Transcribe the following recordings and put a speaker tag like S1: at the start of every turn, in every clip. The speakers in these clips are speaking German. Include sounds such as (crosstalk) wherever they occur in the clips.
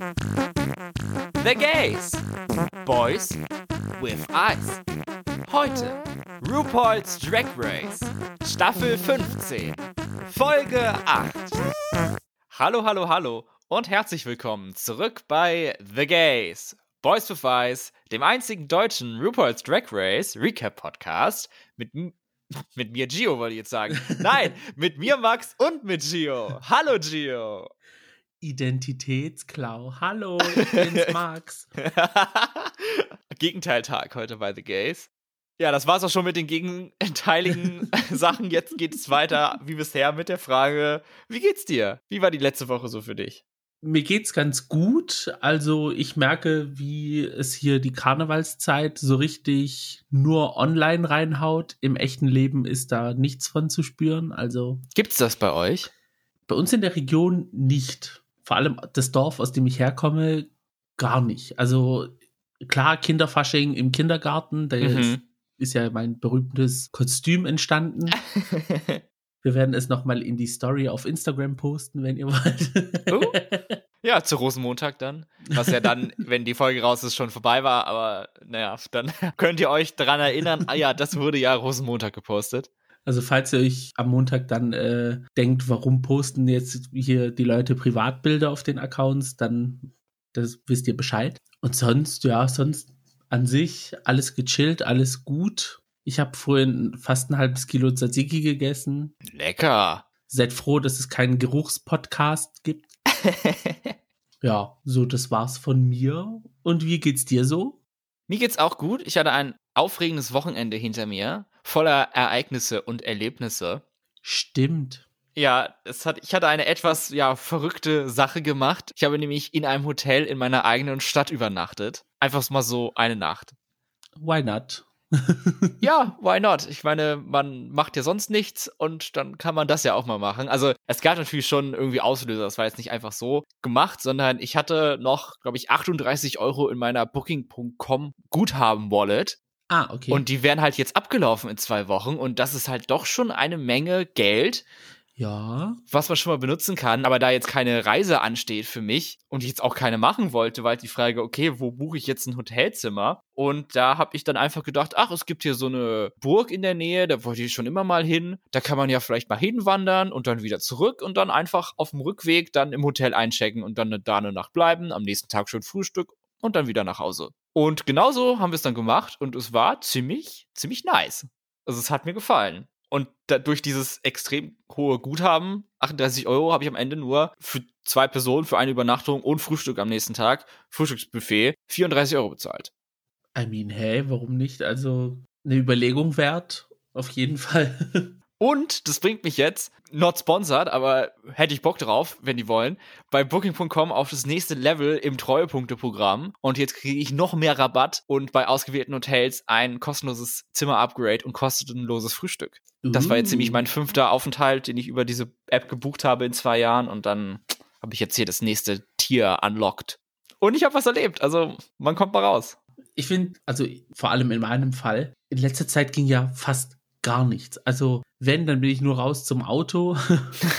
S1: The Gays. Boys with Eyes. Heute RuPaul's Drag Race. Staffel 15. Folge 8. Hallo, hallo, hallo und herzlich willkommen zurück bei The Gays. Boys with Eyes, dem einzigen deutschen RuPaul's Drag Race Recap Podcast mit mit mir Gio, wollte ich jetzt sagen. Nein, mit mir Max und mit Gio. Hallo Gio.
S2: Identitätsklau. Hallo, ich bin's (laughs) Max. (laughs)
S1: Gegenteiltag heute bei The Gays. Ja, das war's auch schon mit den gegenteiligen (laughs) Sachen. Jetzt geht es weiter wie bisher mit der Frage, wie geht's dir? Wie war die letzte Woche so für dich?
S2: Mir geht's ganz gut. Also ich merke, wie es hier die Karnevalszeit so richtig nur online reinhaut. Im echten Leben ist da nichts von zu spüren. Also
S1: gibt's das bei euch?
S2: Bei uns in der Region nicht vor allem das Dorf, aus dem ich herkomme, gar nicht. Also klar, Kinderfasching im Kindergarten, da mhm. ist, ist, ja mein berühmtes Kostüm entstanden. (laughs) Wir werden es nochmal in die Story auf Instagram posten, wenn ihr wollt.
S1: Uh, (laughs) ja, zu Rosenmontag dann. Was ja dann, wenn die Folge raus ist, schon vorbei war. Aber naja, dann (laughs) könnt ihr euch daran erinnern, ah ja, das wurde ja Rosenmontag gepostet.
S2: Also falls ihr euch am Montag dann äh, denkt, warum posten jetzt hier die Leute Privatbilder auf den Accounts, dann das wisst ihr Bescheid. Und sonst, ja, sonst an sich alles gechillt, alles gut. Ich habe vorhin fast ein halbes Kilo Tzatziki gegessen.
S1: Lecker.
S2: Seid froh, dass es keinen Geruchspodcast gibt. (laughs) ja, so, das war's von mir. Und wie geht's dir so?
S1: Mir geht's auch gut. Ich hatte ein aufregendes Wochenende hinter mir voller Ereignisse und Erlebnisse.
S2: Stimmt.
S1: Ja, es hat, ich hatte eine etwas ja, verrückte Sache gemacht. Ich habe nämlich in einem Hotel in meiner eigenen Stadt übernachtet. Einfach mal so eine Nacht.
S2: Why not? (laughs)
S1: ja, why not? Ich meine, man macht ja sonst nichts und dann kann man das ja auch mal machen. Also es gab natürlich schon irgendwie Auslöser. Das war jetzt nicht einfach so gemacht, sondern ich hatte noch, glaube ich, 38 Euro in meiner Booking.com Guthaben-Wallet.
S2: Ah, okay.
S1: Und die werden halt jetzt abgelaufen in zwei Wochen und das ist halt doch schon eine Menge Geld.
S2: Ja.
S1: Was man schon mal benutzen kann, aber da jetzt keine Reise ansteht für mich und ich jetzt auch keine machen wollte, war halt die Frage, okay, wo buche ich jetzt ein Hotelzimmer? Und da habe ich dann einfach gedacht, ach, es gibt hier so eine Burg in der Nähe, da wollte ich schon immer mal hin. Da kann man ja vielleicht mal hinwandern und dann wieder zurück und dann einfach auf dem Rückweg dann im Hotel einchecken und dann da eine Nacht bleiben, am nächsten Tag schön Frühstück und dann wieder nach Hause. Und genauso haben wir es dann gemacht und es war ziemlich, ziemlich nice. Also es hat mir gefallen. Und durch dieses extrem hohe Guthaben, 38 Euro, habe ich am Ende nur für zwei Personen, für eine Übernachtung und Frühstück am nächsten Tag, Frühstücksbuffet, 34 Euro bezahlt.
S2: I mean, hey, warum nicht? Also eine Überlegung wert, auf jeden (laughs) Fall.
S1: Und das bringt mich jetzt, not sponsored, aber hätte ich Bock drauf, wenn die wollen, bei Booking.com auf das nächste Level im Treuepunkte-Programm. Und jetzt kriege ich noch mehr Rabatt und bei ausgewählten Hotels ein kostenloses Zimmer-Upgrade und kostenloses Frühstück. Uh. Das war jetzt nämlich mein fünfter Aufenthalt, den ich über diese App gebucht habe in zwei Jahren. Und dann habe ich jetzt hier das nächste Tier unlocked. Und ich habe was erlebt. Also man kommt mal raus.
S2: Ich finde, also vor allem in meinem Fall, in letzter Zeit ging ja fast gar nichts. Also wenn, dann bin ich nur raus zum Auto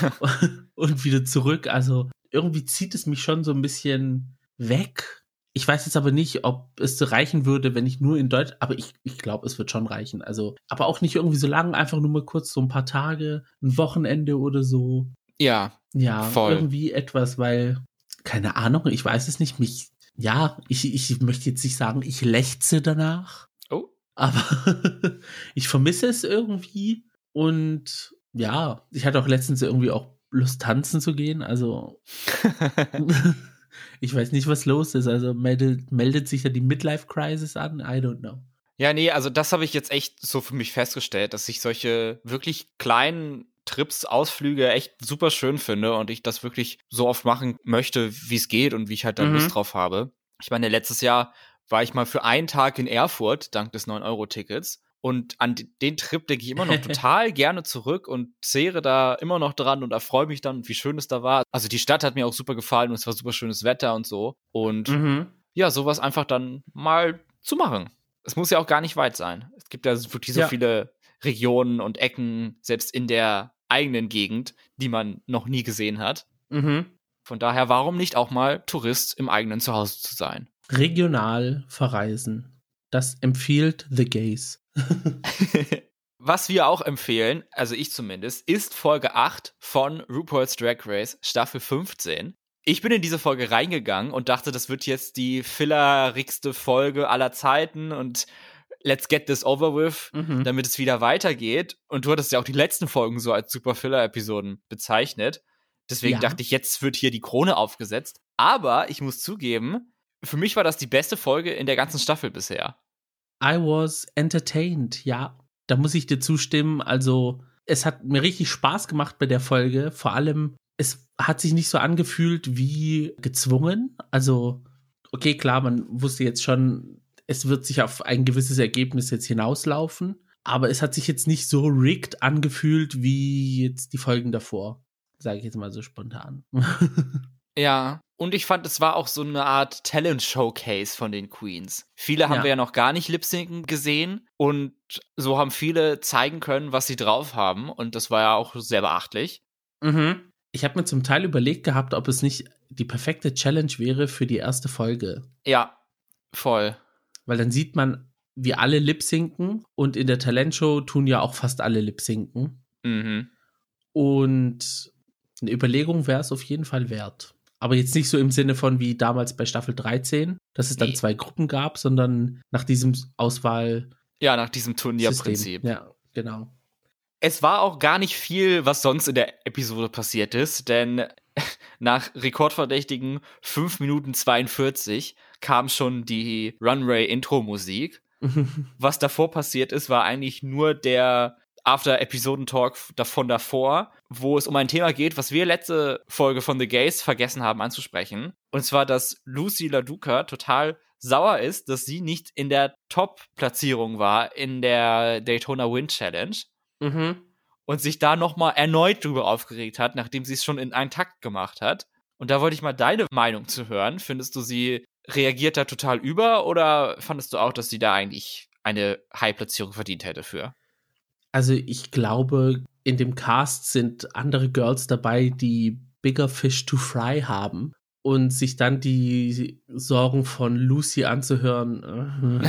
S2: (laughs) und wieder zurück. Also irgendwie zieht es mich schon so ein bisschen weg. Ich weiß jetzt aber nicht, ob es reichen würde, wenn ich nur in Deutsch, aber ich, ich glaube, es wird schon reichen. Also, aber auch nicht irgendwie so lang, einfach nur mal kurz so ein paar Tage, ein Wochenende oder so.
S1: Ja.
S2: Ja, voll. irgendwie etwas, weil, keine Ahnung, ich weiß es nicht, mich, ja, ich, ich möchte jetzt nicht sagen, ich lechze danach. Aber (laughs) ich vermisse es irgendwie. Und ja, ich hatte auch letztens irgendwie auch Lust tanzen zu gehen. Also (laughs) (laughs) ich weiß nicht, was los ist. Also meldet, meldet sich ja die Midlife Crisis an? I don't know.
S1: Ja, nee, also das habe ich jetzt echt so für mich festgestellt, dass ich solche wirklich kleinen Trips, Ausflüge echt super schön finde und ich das wirklich so oft machen möchte, wie es geht und wie ich halt da mhm. Lust drauf habe. Ich meine, letztes Jahr war ich mal für einen Tag in Erfurt, dank des 9-Euro-Tickets. Und an den Trip denke ich immer noch (laughs) total gerne zurück und zehre da immer noch dran und erfreue mich dann, wie schön es da war. Also die Stadt hat mir auch super gefallen und es war super schönes Wetter und so. Und mhm. ja, sowas einfach dann mal zu machen. Es muss ja auch gar nicht weit sein. Es gibt ja wirklich so ja. viele Regionen und Ecken, selbst in der eigenen Gegend, die man noch nie gesehen hat.
S2: Mhm.
S1: Von daher, warum nicht auch mal Tourist im eigenen Zuhause zu sein?
S2: Regional verreisen. Das empfiehlt The Gays. (laughs)
S1: Was wir auch empfehlen, also ich zumindest, ist Folge 8 von RuPaul's Drag Race Staffel 15. Ich bin in diese Folge reingegangen und dachte, das wird jetzt die fillerigste Folge aller Zeiten und let's get this over with, mhm. damit es wieder weitergeht. Und du hattest ja auch die letzten Folgen so als Super Filler-Episoden bezeichnet. Deswegen ja. dachte ich, jetzt wird hier die Krone aufgesetzt. Aber ich muss zugeben, für mich war das die beste Folge in der ganzen Staffel bisher.
S2: I was entertained, ja da muss ich dir zustimmen. Also, es hat mir richtig Spaß gemacht bei der Folge. Vor allem, es hat sich nicht so angefühlt wie gezwungen. Also, okay, klar, man wusste jetzt schon, es wird sich auf ein gewisses Ergebnis jetzt hinauslaufen. Aber es hat sich jetzt nicht so rigged angefühlt wie jetzt die Folgen davor. Sage ich jetzt mal so spontan. (laughs)
S1: Ja, und ich fand, es war auch so eine Art Talent-Showcase von den Queens. Viele haben ja. wir ja noch gar nicht Lip-Synken gesehen und so haben viele zeigen können, was sie drauf haben und das war ja auch sehr beachtlich.
S2: Mhm. Ich habe mir zum Teil überlegt gehabt, ob es nicht die perfekte Challenge wäre für die erste Folge.
S1: Ja, voll.
S2: Weil dann sieht man, wie alle Lip-Synken und in der Talentshow tun ja auch fast alle Lip-Synken. Mhm. Und eine Überlegung wäre es auf jeden Fall wert. Aber jetzt nicht so im Sinne von wie damals bei Staffel 13, dass es dann nee. zwei Gruppen gab, sondern nach diesem Auswahl.
S1: Ja, nach diesem Turnierprinzip.
S2: Ja, genau.
S1: Es war auch gar nicht viel, was sonst in der Episode passiert ist, denn (laughs) nach rekordverdächtigen 5 Minuten 42 kam schon die Runway-Intro-Musik. (laughs) was davor passiert ist, war eigentlich nur der After-Episoden-Talk davon davor, wo es um ein Thema geht, was wir letzte Folge von The Gays vergessen haben anzusprechen. Und zwar, dass Lucy LaDuca total sauer ist, dass sie nicht in der Top-Platzierung war in der Daytona Wind Challenge. Mhm. Und sich da nochmal erneut drüber aufgeregt hat, nachdem sie es schon in einen Takt gemacht hat. Und da wollte ich mal deine Meinung zu hören. Findest du, sie reagiert da total über oder fandest du auch, dass sie da eigentlich eine High-Platzierung verdient hätte für?
S2: Also ich glaube, in dem Cast sind andere Girls dabei, die Bigger Fish to Fry haben und sich dann die Sorgen von Lucy anzuhören.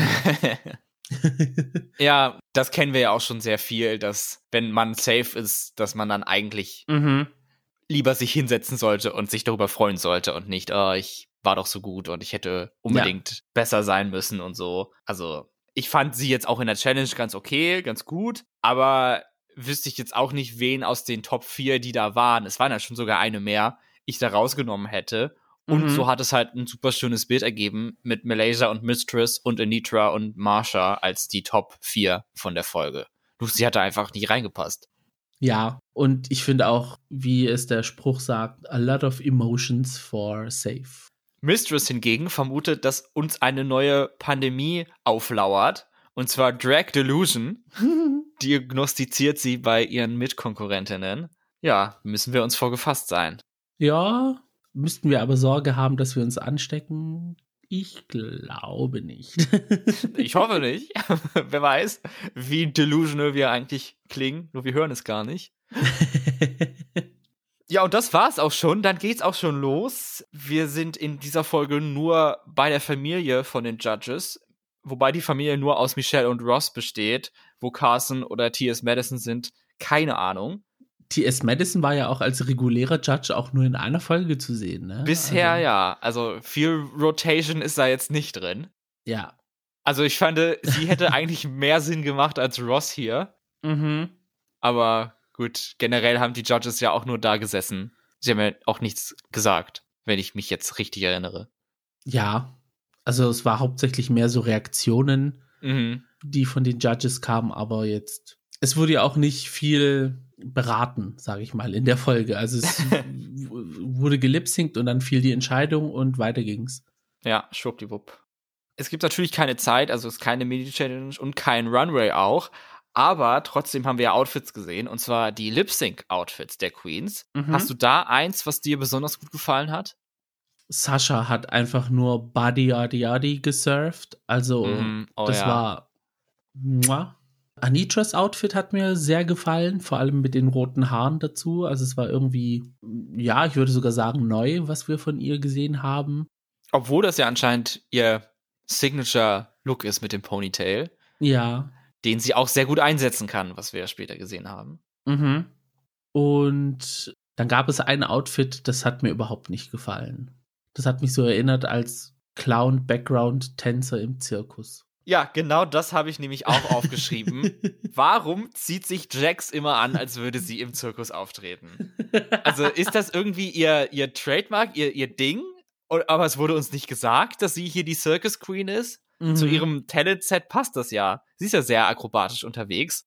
S2: (laughs)
S1: ja, das kennen wir ja auch schon sehr viel, dass wenn man safe ist, dass man dann eigentlich mhm. lieber sich hinsetzen sollte und sich darüber freuen sollte und nicht, oh, ich war doch so gut und ich hätte unbedingt ja. besser sein müssen und so. Also ich fand sie jetzt auch in der Challenge ganz okay, ganz gut, aber wüsste ich jetzt auch nicht, wen aus den Top 4, die da waren, es waren ja schon sogar eine mehr, ich da rausgenommen hätte. Und mhm. so hat es halt ein super schönes Bild ergeben mit Malaysia und Mistress und Anitra und Marsha als die Top 4 von der Folge. Lucy hatte einfach nicht reingepasst.
S2: Ja, und ich finde auch, wie es der Spruch sagt, a lot of emotions for safe.
S1: Mistress hingegen vermutet, dass uns eine neue Pandemie auflauert, und zwar Drag Delusion. (laughs) Diagnostiziert sie bei ihren Mitkonkurrentinnen. Ja, müssen wir uns vorgefasst sein.
S2: Ja, müssten wir aber Sorge haben, dass wir uns anstecken? Ich glaube nicht. (laughs)
S1: ich hoffe nicht. (laughs) Wer weiß, wie delusional wir eigentlich klingen, nur wir hören es gar nicht. Ja, und das war's auch schon. Dann geht's auch schon los. Wir sind in dieser Folge nur bei der Familie von den Judges, wobei die Familie nur aus Michelle und Ross besteht. Wo Carson oder T.S. Madison sind, keine Ahnung.
S2: T.S. Madison war ja auch als regulärer Judge auch nur in einer Folge zu sehen, ne?
S1: Bisher also. ja. Also viel Rotation ist da jetzt nicht drin.
S2: Ja.
S1: Also ich fand, sie hätte (laughs) eigentlich mehr Sinn gemacht als Ross hier. Mhm. Aber Gut, generell haben die Judges ja auch nur da gesessen. Sie haben ja auch nichts gesagt, wenn ich mich jetzt richtig erinnere.
S2: Ja, also es war hauptsächlich mehr so Reaktionen, mhm. die von den Judges kamen, aber jetzt, es wurde ja auch nicht viel beraten, sage ich mal, in der Folge. Also es (laughs) wurde gelipsingt und dann fiel die Entscheidung und weiter ging's.
S1: Ja, schwuppdiwupp. Es gibt natürlich keine Zeit, also es ist keine Midi-Challenge und kein Runway auch, aber trotzdem haben wir ja Outfits gesehen, und zwar die Lip-Sync-Outfits der Queens. Mhm. Hast du da eins, was dir besonders gut gefallen hat?
S2: Sascha hat einfach nur Body Yadi Yadi gesurft. Also, mhm. oh, das ja. war. Muah. Anitras Outfit hat mir sehr gefallen, vor allem mit den roten Haaren dazu. Also es war irgendwie, ja, ich würde sogar sagen, neu, was wir von ihr gesehen haben.
S1: Obwohl das ja anscheinend ihr Signature-Look ist mit dem Ponytail.
S2: Ja.
S1: Den sie auch sehr gut einsetzen kann, was wir ja später gesehen haben.
S2: Mhm. Und dann gab es ein Outfit, das hat mir überhaupt nicht gefallen. Das hat mich so erinnert als Clown-Background-Tänzer im Zirkus.
S1: Ja, genau das habe ich nämlich auch aufgeschrieben. (laughs) Warum zieht sich Jax immer an, als würde sie im Zirkus auftreten? Also ist das irgendwie ihr, ihr Trademark, ihr, ihr Ding? Aber es wurde uns nicht gesagt, dass sie hier die Circus Queen ist. Mhm. Zu ihrem Talent-Set passt das ja. Sie ist ja sehr akrobatisch unterwegs.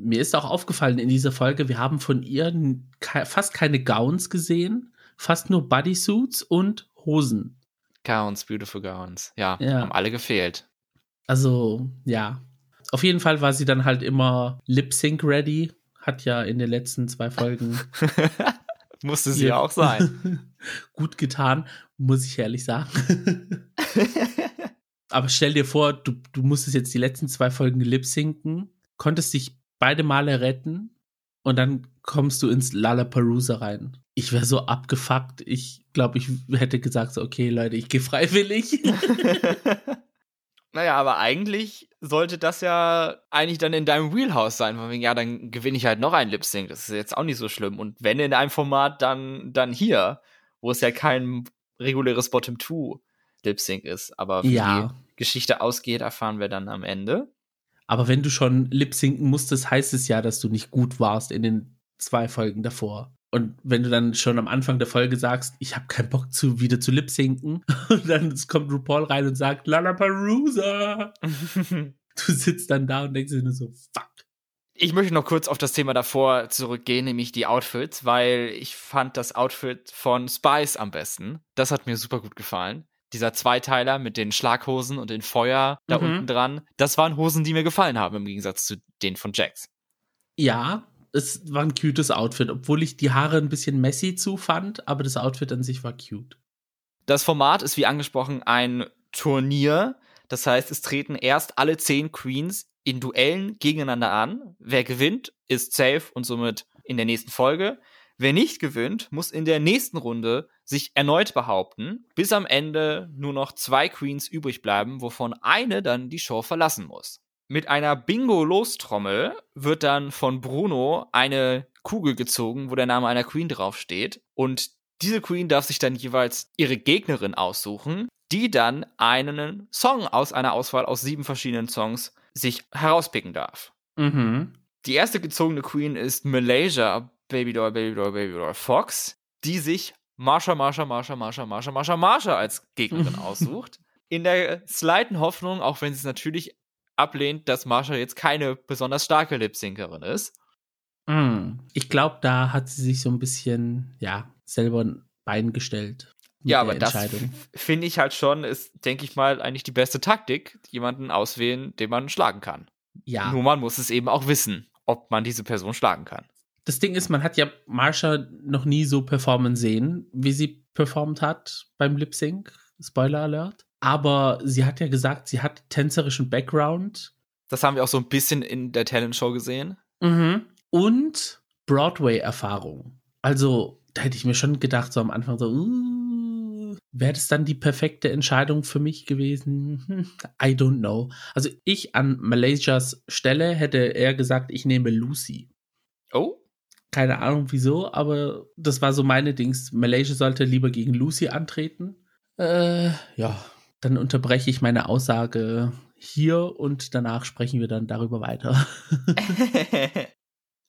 S2: Mir ist auch aufgefallen in dieser Folge, wir haben von ihr fast keine Gowns gesehen, fast nur Bodysuits und Hosen.
S1: Gowns, beautiful Gowns. Ja, ja. haben alle gefehlt.
S2: Also, ja. Auf jeden Fall war sie dann halt immer Lip-Sync ready. Hat ja in den letzten zwei Folgen. (laughs)
S1: Musste sie ja auch sein. (laughs)
S2: gut getan, muss ich ehrlich sagen. (laughs) Aber stell dir vor, du, du musstest jetzt die letzten zwei Folgen lip-sinken, konntest dich beide Male retten und dann kommst du ins Lollapalooza rein. Ich wäre so abgefuckt. Ich glaube, ich hätte gesagt, so, okay, Leute, ich gehe freiwillig. (laughs)
S1: Naja, aber eigentlich sollte das ja eigentlich dann in deinem Wheelhouse sein. Von wegen, ja, dann gewinne ich halt noch ein Lip Sync. Das ist jetzt auch nicht so schlimm. Und wenn in einem Format, dann, dann hier, wo es ja kein reguläres Bottom 2 Lip Sync ist. Aber wie ja. die Geschichte ausgeht, erfahren wir dann am Ende.
S2: Aber wenn du schon lip sinken musstest, heißt es ja, dass du nicht gut warst in den zwei Folgen davor. Und wenn du dann schon am Anfang der Folge sagst, ich habe keinen Bock zu wieder zu lip sinken, (laughs) und dann kommt RuPaul rein und sagt, Lollapalooza. (laughs) du sitzt dann da und denkst dir nur so, fuck.
S1: Ich möchte noch kurz auf das Thema davor zurückgehen, nämlich die Outfits, weil ich fand das Outfit von Spice am besten. Das hat mir super gut gefallen. Dieser Zweiteiler mit den Schlaghosen und den Feuer da mhm. unten dran, das waren Hosen, die mir gefallen haben, im Gegensatz zu denen von Jax.
S2: Ja, es war ein cutes Outfit, obwohl ich die Haare ein bisschen messy zufand, aber das Outfit an sich war cute.
S1: Das Format ist wie angesprochen ein Turnier. Das heißt, es treten erst alle zehn Queens in Duellen gegeneinander an. Wer gewinnt, ist safe und somit in der nächsten Folge. Wer nicht gewinnt, muss in der nächsten Runde sich erneut behaupten, bis am Ende nur noch zwei Queens übrig bleiben, wovon eine dann die Show verlassen muss. Mit einer Bingo-Lostrommel wird dann von Bruno eine Kugel gezogen, wo der Name einer Queen draufsteht. Und diese Queen darf sich dann jeweils ihre Gegnerin aussuchen, die dann einen Song aus einer Auswahl aus sieben verschiedenen Songs sich herauspicken darf.
S2: Mhm.
S1: Die erste gezogene Queen ist Malaysia, Baby Doll, Baby Doll, Baby Doll Fox, die sich Marsha, Marsha, Marsha, Marsha, Marsha, Marsha, Marsha als Gegnerin (laughs) aussucht. In der slighten Hoffnung, auch wenn sie es natürlich ablehnt, dass Marsha jetzt keine besonders starke Lip-Syncerin ist.
S2: Mm, ich glaube, da hat sie sich so ein bisschen, ja, selber ein Bein gestellt.
S1: Ja, aber das finde ich halt schon, ist, denke ich mal, eigentlich die beste Taktik, jemanden auswählen, den man schlagen kann.
S2: Ja.
S1: Nur man muss es eben auch wissen, ob man diese Person schlagen kann.
S2: Das Ding ist, man hat ja Marsha noch nie so performen sehen, wie sie performt hat beim Lip Sync. Spoiler Alert. Aber sie hat ja gesagt, sie hat tänzerischen Background.
S1: Das haben wir auch so ein bisschen in der Talent-Show gesehen.
S2: Mhm. Und Broadway-Erfahrung. Also, da hätte ich mir schon gedacht, so am Anfang so, uh, wäre das dann die perfekte Entscheidung für mich gewesen? Hm, (laughs) I don't know. Also, ich an Malaysias Stelle hätte eher gesagt, ich nehme Lucy.
S1: Oh?
S2: Keine Ahnung wieso, aber das war so meine Dings. Malaysia sollte lieber gegen Lucy antreten. Äh, ja, dann unterbreche ich meine Aussage hier und danach sprechen wir dann darüber weiter. (laughs)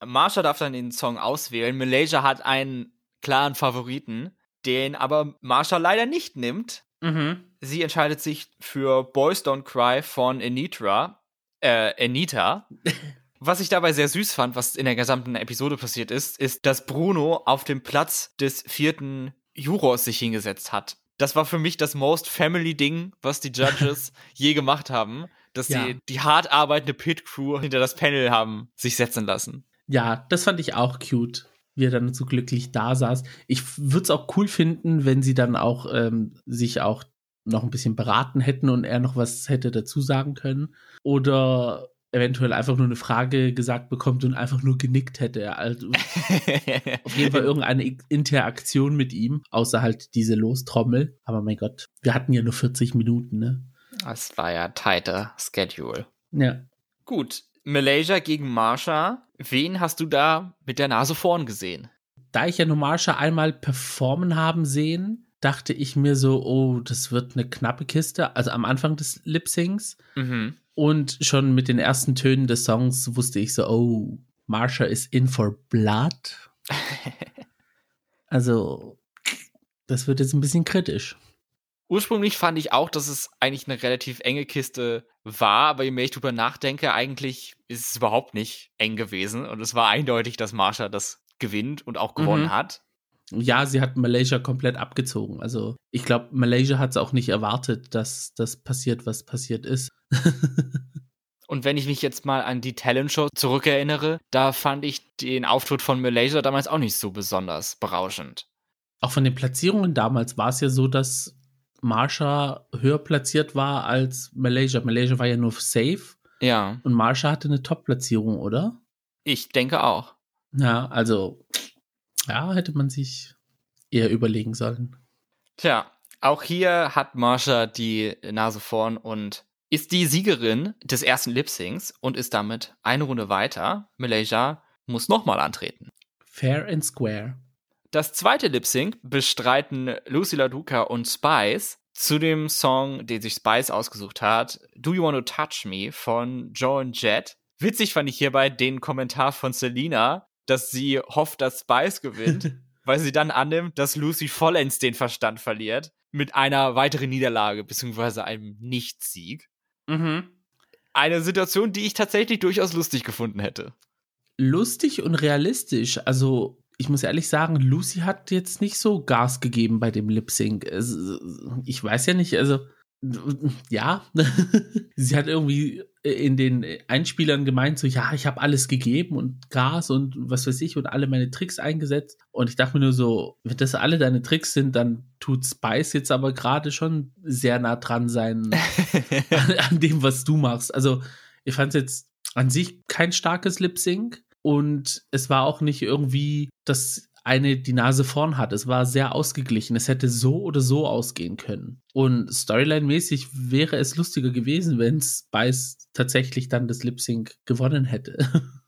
S1: Marsha darf dann den Song auswählen. Malaysia hat einen klaren Favoriten, den aber Marsha leider nicht nimmt.
S2: Mhm.
S1: Sie entscheidet sich für Boys Don't Cry von Anitra, äh, Anita. (laughs) Was ich dabei sehr süß fand, was in der gesamten Episode passiert ist, ist, dass Bruno auf dem Platz des vierten Jurors sich hingesetzt hat das war für mich das most family Ding, was die Judges (laughs) je gemacht haben, dass ja. sie die hart arbeitende Pit Crew hinter das Panel haben sich setzen lassen.
S2: Ja, das fand ich auch cute, wie er dann so glücklich da saß. Ich würde es auch cool finden, wenn sie dann auch ähm, sich auch noch ein bisschen beraten hätten und er noch was hätte dazu sagen können. Oder eventuell einfach nur eine Frage gesagt bekommt und einfach nur genickt hätte. Also (laughs) auf jeden Fall irgendeine Interaktion mit ihm, außer halt diese Lostrommel. Aber mein Gott, wir hatten ja nur 40 Minuten, ne?
S1: Das war ja tighter Schedule.
S2: Ja.
S1: Gut, Malaysia gegen Marsha. Wen hast du da mit der Nase vorn gesehen?
S2: Da ich ja nur Marsha einmal performen haben sehen, dachte ich mir so, oh, das wird eine knappe Kiste. Also am Anfang des Lip-Syncs.
S1: Mhm.
S2: Und schon mit den ersten Tönen des Songs wusste ich so, oh, Marsha is in for blood. (laughs) also, das wird jetzt ein bisschen kritisch.
S1: Ursprünglich fand ich auch, dass es eigentlich eine relativ enge Kiste war, aber je mehr ich drüber nachdenke, eigentlich ist es überhaupt nicht eng gewesen. Und es war eindeutig, dass Marsha das gewinnt und auch gewonnen
S2: Mhm.
S1: hat.
S2: Ja, sie hat Malaysia komplett abgezogen. Also, ich glaube, Malaysia hat es auch nicht erwartet, dass das passiert, was passiert ist.
S1: Und wenn ich mich jetzt mal an die Talent-Show zurückerinnere, da fand ich den Auftritt von Malaysia damals auch nicht so besonders berauschend.
S2: Auch von den Platzierungen damals war es ja so, dass Marsha höher platziert war als Malaysia. Malaysia war ja nur safe
S1: Ja,
S2: und Marsha hatte eine Top-Platzierung, oder?
S1: ich denke auch.
S2: Ja, also, ja, hätte man sich eher überlegen sollen.
S1: Tja, auch hier hat Marsha die Nase vorn und ist die Siegerin des ersten Lip-Syncs und ist damit eine Runde weiter. Malaysia muss nochmal antreten.
S2: Fair and square.
S1: Das zweite Lip-Sync bestreiten Lucy LaDuca und Spice zu dem Song, den sich Spice ausgesucht hat, Do You Want to Touch Me von Joan Jett. Witzig fand ich hierbei den Kommentar von Selina, dass sie hofft, dass Spice gewinnt, (laughs) weil sie dann annimmt, dass Lucy vollends den Verstand verliert mit einer weiteren Niederlage beziehungsweise einem Nichtsieg.
S2: Mhm.
S1: Eine Situation, die ich tatsächlich durchaus lustig gefunden hätte.
S2: Lustig und realistisch. Also, ich muss ehrlich sagen, Lucy hat jetzt nicht so Gas gegeben bei dem Lip Sync. Ich weiß ja nicht, also ja, (laughs) sie hat irgendwie in den Einspielern gemeint, so ja, ich habe alles gegeben und Gas und was weiß ich und alle meine Tricks eingesetzt. Und ich dachte mir nur so, wenn das alle deine Tricks sind, dann tut Spice jetzt aber gerade schon sehr nah dran sein (laughs) an, an dem, was du machst. Also, ich fand es jetzt an sich kein starkes Lip Sync und es war auch nicht irgendwie, dass eine die Nase vorn hat. Es war sehr ausgeglichen. Es hätte so oder so ausgehen können. Und Storyline-mäßig wäre es lustiger gewesen, wenn Spice tatsächlich dann das Lip Sync gewonnen hätte. (laughs)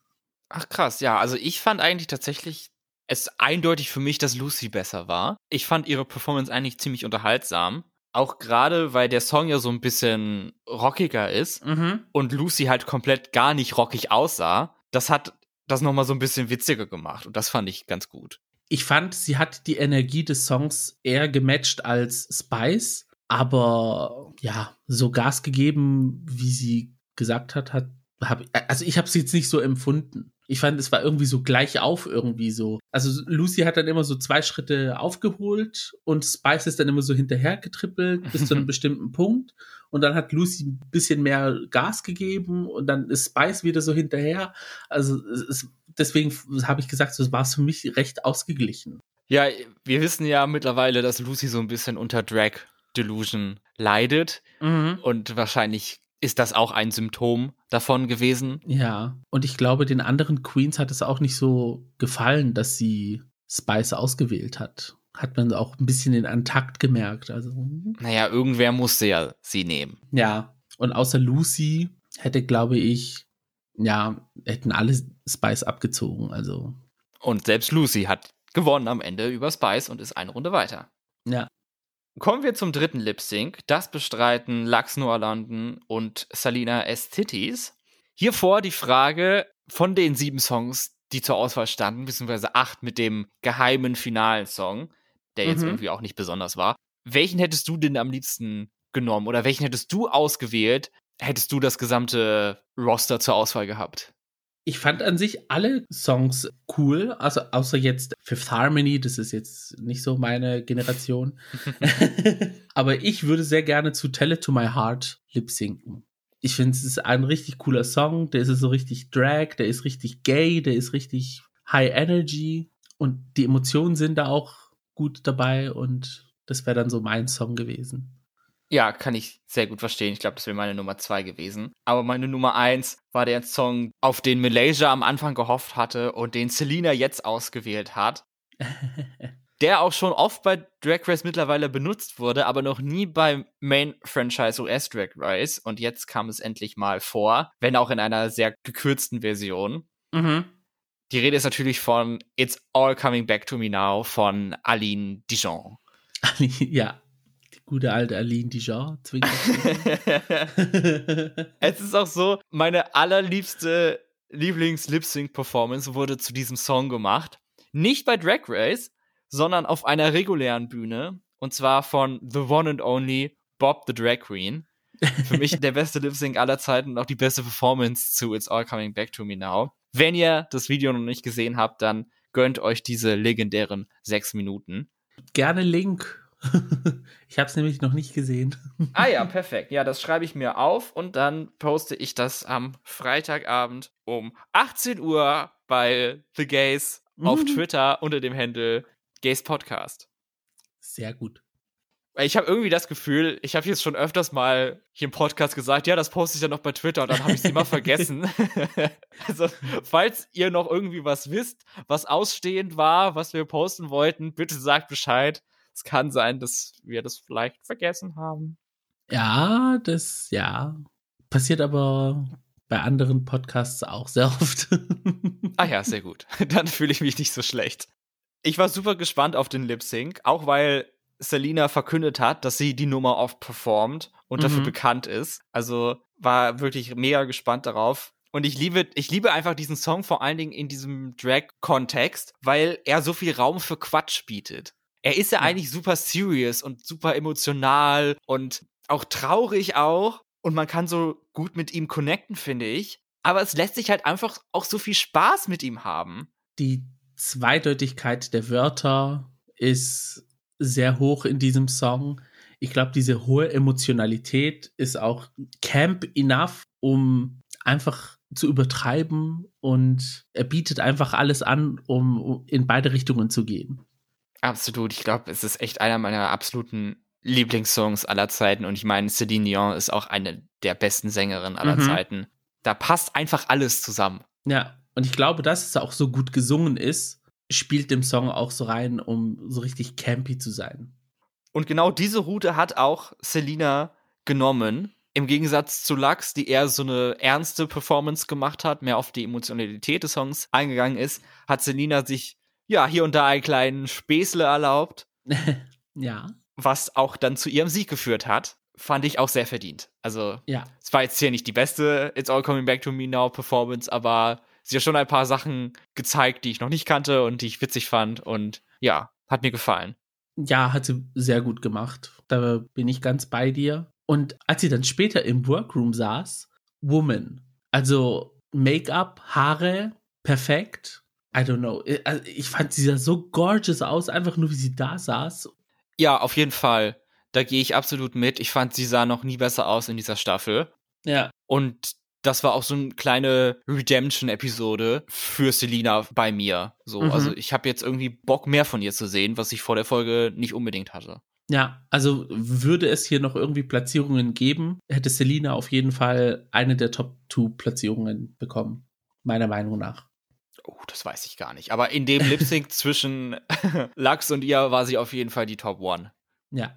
S1: Ach krass, ja, also ich fand eigentlich tatsächlich es eindeutig für mich, dass Lucy besser war. Ich fand ihre Performance eigentlich ziemlich unterhaltsam. Auch gerade, weil der Song ja so ein bisschen rockiger ist
S2: Mhm.
S1: und Lucy halt komplett gar nicht rockig aussah. Das hat das nochmal so ein bisschen witziger gemacht und das fand ich ganz gut.
S2: Ich fand, sie hat die Energie des Songs eher gematcht als Spice, aber ja, so Gas gegeben, wie sie gesagt hat, hat hab, also ich habe es jetzt nicht so empfunden. Ich fand, es war irgendwie so gleich auf irgendwie so. Also Lucy hat dann immer so zwei Schritte aufgeholt und Spice ist dann immer so hinterher getrippelt bis zu einem (laughs) bestimmten Punkt und dann hat Lucy ein bisschen mehr Gas gegeben und dann ist Spice wieder so hinterher. Also es, es, deswegen habe ich gesagt, so war es für mich recht ausgeglichen.
S1: Ja, wir wissen ja mittlerweile, dass Lucy so ein bisschen unter Drag Delusion leidet und wahrscheinlich ist das auch ein Symptom davon gewesen.
S2: Ja, und ich glaube, den anderen Queens hat es auch nicht so gefallen, dass sie Spice ausgewählt hat. Hat man auch ein bisschen den Antakt gemerkt. Also,
S1: Naja, irgendwer musste ja sie nehmen.
S2: ja. Und außer Lucy hätte, glaube ich, ja, hätten alle Spice abgezogen. Also,
S1: Und selbst Lucy hat gewonnen am Ende über Spice und ist eine Runde weiter.
S2: ja.
S1: Kommen wir zum dritten Lip Sync. Das bestreiten Lux Noah London und Salina S. Titties. Hier vor die Frage von den sieben Songs, die zur Auswahl standen, beziehungsweise acht mit dem geheimen finalen Song, der jetzt
S2: Mhm.
S1: irgendwie auch nicht besonders war. Welchen hättest du denn am liebsten genommen oder welchen hättest du ausgewählt, hättest du das gesamte Roster zur Auswahl gehabt?
S2: Ich fand an sich alle Songs cool, also außer jetzt Fifth Harmony, das ist jetzt nicht so meine Generation. (laughs) (laughs) Aber ich würde sehr gerne zu Tell It to My Heart lip sinken. Ich finde, es ist ein richtig cooler Song, der ist so richtig Drag, der ist richtig gay, der ist richtig High Energy und die Emotionen sind da auch gut dabei und das wäre dann so mein Song gewesen.
S1: Ja, kann ich sehr gut verstehen. Ich glaube, das wäre meine Nummer zwei gewesen. Aber meine Nummer eins war der Song, auf den Malaysia am Anfang gehofft hatte und den Selina jetzt ausgewählt hat. (laughs) der auch schon oft bei Drag Race mittlerweile benutzt wurde, aber noch nie beim Main-Franchise US Drag Race. Und jetzt kam es endlich mal vor, wenn auch in einer sehr gekürzten Version. Mhm. Die Rede ist natürlich von It's All Coming Back to Me Now von Aline Dijon. (laughs)
S2: ja, gute alte Aline Dijon. (laughs)
S1: es ist auch so, meine allerliebste Lieblings-Lip-Sync-Performance wurde zu diesem Song gemacht. Nicht bei Drag Race, sondern auf einer regulären Bühne. Und zwar von The One and Only Bob the Drag Queen. Für mich der beste Lip-Sync aller Zeiten und auch die beste Performance zu It's All Coming Back to Me Now. Wenn ihr das Video noch nicht gesehen habt, dann gönnt euch diese legendären sechs Minuten.
S2: Gerne Link. (laughs) ich habe es nämlich noch nicht gesehen. (laughs)
S1: ah ja, perfekt. Ja, das schreibe ich mir auf und dann poste ich das am Freitagabend um 18 Uhr bei The Gays auf mhm. Twitter unter dem Handle Gays Podcast.
S2: Sehr gut.
S1: Ich habe irgendwie das Gefühl, ich habe jetzt schon öfters mal hier im Podcast gesagt, ja, das poste ich ja noch bei Twitter und dann habe ich es immer (laughs) vergessen. also, falls ihr noch irgendwie was wisst, was ausstehend war, was wir posten wollten, bitte sagt Bescheid. Es kann sein, dass wir das vielleicht vergessen haben.
S2: Ja, das, ja. Passiert aber bei anderen Podcasts auch sehr oft. (laughs)
S1: ah ja, sehr gut. (laughs) Dann fühle ich mich nicht so schlecht. Ich war super gespannt auf den Lip Sync, auch weil Selina verkündet hat, dass sie die Nummer oft performt und mhm. dafür bekannt ist. Also war wirklich mega gespannt darauf. Und ich liebe, ich liebe einfach diesen Song vor allen Dingen in diesem Drag-Kontext, weil er so viel Raum für Quatsch bietet. Er ist ja, ja eigentlich super serious und super emotional und auch traurig auch. Und man kann so gut mit ihm connecten, finde ich. Aber es lässt sich halt einfach auch so viel Spaß mit ihm haben.
S2: Die Zweideutigkeit der Wörter ist sehr hoch in diesem Song. Ich glaube, diese hohe Emotionalität ist auch camp enough, um einfach zu übertreiben und er bietet einfach alles an, um in beide Richtungen zu gehen.
S1: Absolut. Ich glaube, es ist echt einer meiner absoluten Lieblingssongs aller Zeiten und ich meine, Celine Dion ist auch eine der besten Sängerinnen aller mhm. Zeiten. Da passt einfach alles zusammen.
S2: Ja, und ich glaube, dass es auch so gut gesungen ist, spielt dem Song auch so rein, um so richtig campy zu sein.
S1: Und genau diese Route hat auch Selina genommen. Im Gegensatz zu Lux, die eher so eine ernste Performance gemacht hat, mehr auf die Emotionalität des Songs eingegangen ist, hat Selina sich ja hier und da einen kleinen Späßle erlaubt. (laughs)
S2: ja.
S1: Was auch dann zu ihrem Sieg geführt hat. Fand ich auch sehr verdient. Also,
S2: ja.
S1: es war jetzt hier nicht die beste It's All Coming Back to Me Now Performance, aber sie hat schon ein paar Sachen gezeigt, die ich noch nicht kannte und die ich witzig fand. Und ja, hat mir gefallen.
S2: Ja, hat sie sehr gut gemacht. Da bin ich ganz bei dir. Und als sie dann später im Workroom saß, Woman. Also Make-up, Haare, perfekt. I don't know. Äh, also ich fand sie sah so gorgeous aus, einfach nur wie sie da saß.
S1: Ja, auf jeden Fall. Da gehe ich absolut mit. Ich fand, sie sah noch nie besser aus in dieser Staffel.
S2: Ja.
S1: Und das war auch so eine kleine Redemption-Episode für Selina bei mir. So, mhm. also ich habe jetzt irgendwie Bock mehr von ihr zu sehen, was ich vor der Folge nicht unbedingt hatte.
S2: Ja, also würde es hier noch irgendwie Platzierungen geben, hätte Selina auf jeden Fall eine der Top-2-Platzierungen bekommen. Meiner Meinung nach.
S1: Oh, das weiß ich gar nicht. Aber in dem Lip Sync (laughs) zwischen (laughs) Lux und ihr war sie auf jeden Fall die Top One.
S2: Ja.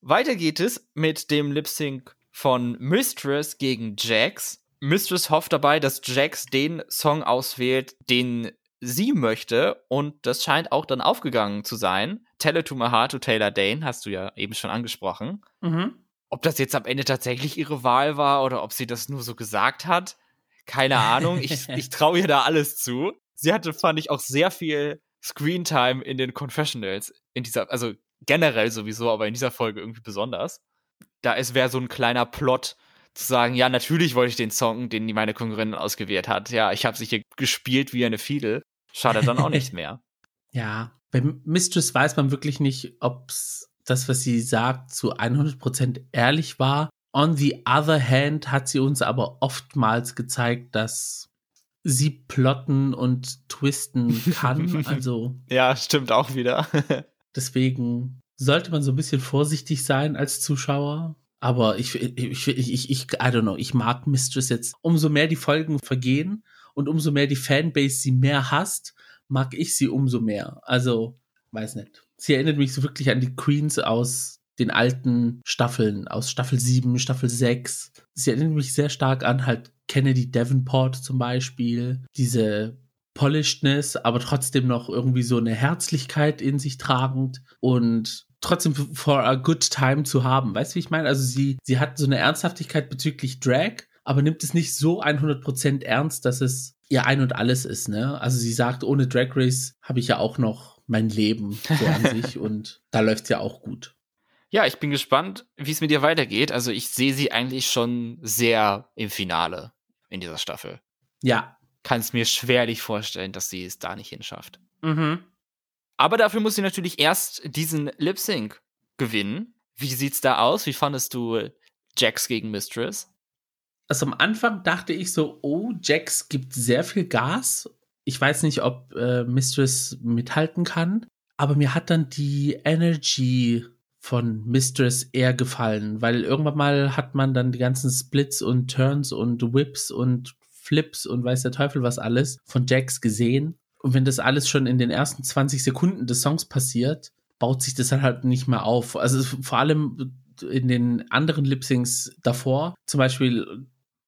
S1: Weiter geht es mit dem Lip Sync von Mistress gegen Jax. Mistress hofft dabei, dass Jax den Song auswählt, den sie möchte. Und das scheint auch dann aufgegangen zu sein. Tell it to my heart to Taylor Dane, hast du ja eben schon angesprochen. Mhm. Ob das jetzt am Ende tatsächlich ihre Wahl war oder ob sie das nur so gesagt hat, keine Ahnung. Ich, (laughs) ich traue ihr da alles zu. Sie hatte, fand ich, auch sehr viel Screentime in den Confessionals. In dieser, also generell sowieso, aber in dieser Folge irgendwie besonders. Da ist wäre so ein kleiner Plot, zu sagen, ja, natürlich wollte ich den Song, den meine Konkurrentin ausgewählt hat. Ja, ich habe sich hier gespielt wie eine Fiedel. Schadet dann auch nicht mehr. (laughs)
S2: Ja, bei Mistress weiß man wirklich nicht, ob das, was sie sagt, zu 100% ehrlich war. On the other hand hat sie uns aber oftmals gezeigt, dass sie plotten und twisten kann. (laughs) Also.
S1: ja, stimmt auch wieder. (laughs)
S2: deswegen sollte man so ein bisschen vorsichtig sein als Zuschauer. Aber ich, ich, ich, ich, ich, I don't know, ich mag Mistress jetzt. Umso mehr die Folgen vergehen und umso mehr die Fanbase sie mehr hasst, mag ich sie umso mehr. Also, weiß nicht. Sie erinnert mich so wirklich an die Queens aus den alten Staffeln, aus Staffel 7, Staffel 6. Sie erinnert mich sehr stark an halt Kennedy Davenport zum Beispiel. Diese Polishedness, aber trotzdem noch irgendwie so eine Herzlichkeit in sich tragend und trotzdem for a good time zu haben. Weißt du, wie ich meine? Also sie, sie hat so eine Ernsthaftigkeit bezüglich Drag, aber nimmt es nicht so 100% ernst, dass es ihr ein und alles ist, ne? Also sie sagt, ohne Drag Race habe ich ja auch noch mein Leben so an (laughs) sich und da läuft es ja auch gut.
S1: Ja, ich bin gespannt, wie es mit ihr weitergeht. Also ich sehe sie eigentlich schon sehr im Finale in dieser Staffel.
S2: Ja.
S1: Kann es mir schwerlich vorstellen, dass sie es da nicht hinschafft.
S2: Mhm.
S1: Aber dafür muss sie natürlich erst diesen Lip Sync gewinnen. Wie sieht's da aus? Wie fandest du Jax gegen Mistress?
S2: Also am Anfang dachte ich so, oh, Jax gibt sehr viel Gas. Ich weiß nicht, ob äh, Mistress mithalten kann, aber mir hat dann die Energy von Mistress eher gefallen, weil irgendwann mal hat man dann die ganzen Splits und Turns und Whips und Flips und weiß der Teufel was alles von Jax gesehen. Und wenn das alles schon in den ersten 20 Sekunden des Songs passiert, baut sich das dann halt nicht mehr auf. Also vor allem in den anderen Lip-Syncs davor, zum Beispiel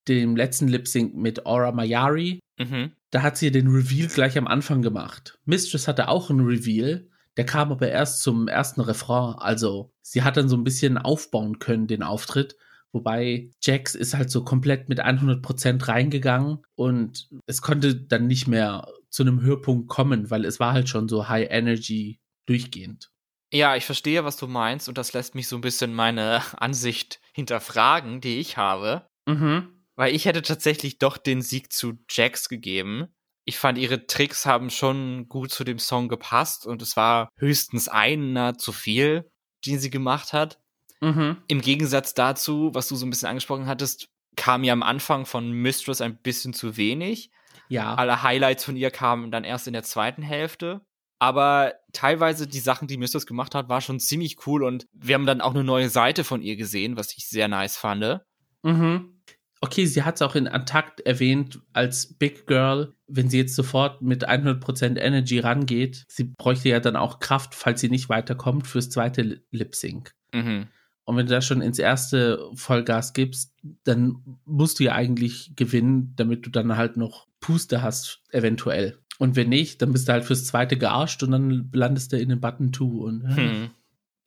S2: dem letzten Lip-Sync mit Aura Mayari,
S1: Mhm.
S2: da hat sie den Reveal gleich am Anfang gemacht. Mistress hatte auch einen Reveal, der kam aber erst zum ersten Refrain. Also sie hat dann so ein bisschen aufbauen können, den Auftritt. Wobei Jax ist halt so komplett mit 100% reingegangen und es konnte dann nicht mehr zu einem Höhepunkt kommen, weil es war halt schon so High Energy durchgehend.
S1: Ja, ich verstehe, was du meinst und das lässt mich so ein bisschen meine (laughs) Ansicht hinterfragen, die ich habe.
S2: Mhm.
S1: Weil ich hätte tatsächlich doch den Sieg zu Jax gegeben. Ich fand, ihre Tricks haben schon gut zu dem Song gepasst und es war höchstens einer zu viel, den sie gemacht hat.
S2: Mhm.
S1: Im Gegensatz dazu, was du so ein bisschen angesprochen hattest, kam ja am Anfang von Mistress ein bisschen zu wenig.
S2: Ja.
S1: Alle Highlights von ihr kamen dann erst in der zweiten Hälfte. Aber teilweise die Sachen, die Mistress gemacht hat, war schon ziemlich cool und wir haben dann auch eine neue Seite von ihr gesehen, was ich sehr nice fand.
S2: Mhm. Okay, sie hat es auch in Antakt erwähnt als Big Girl, wenn sie jetzt sofort mit 100% Energy rangeht. Sie bräuchte ja dann auch Kraft, falls sie nicht weiterkommt, fürs zweite Lip Sync.
S1: Mhm.
S2: Und wenn du da schon ins erste Vollgas gibst, dann musst du ja eigentlich gewinnen, damit du dann halt noch Puste hast, eventuell. Und wenn nicht, dann bist du halt fürs zweite gearscht und dann landest du in den Button 2 und.
S1: Hm.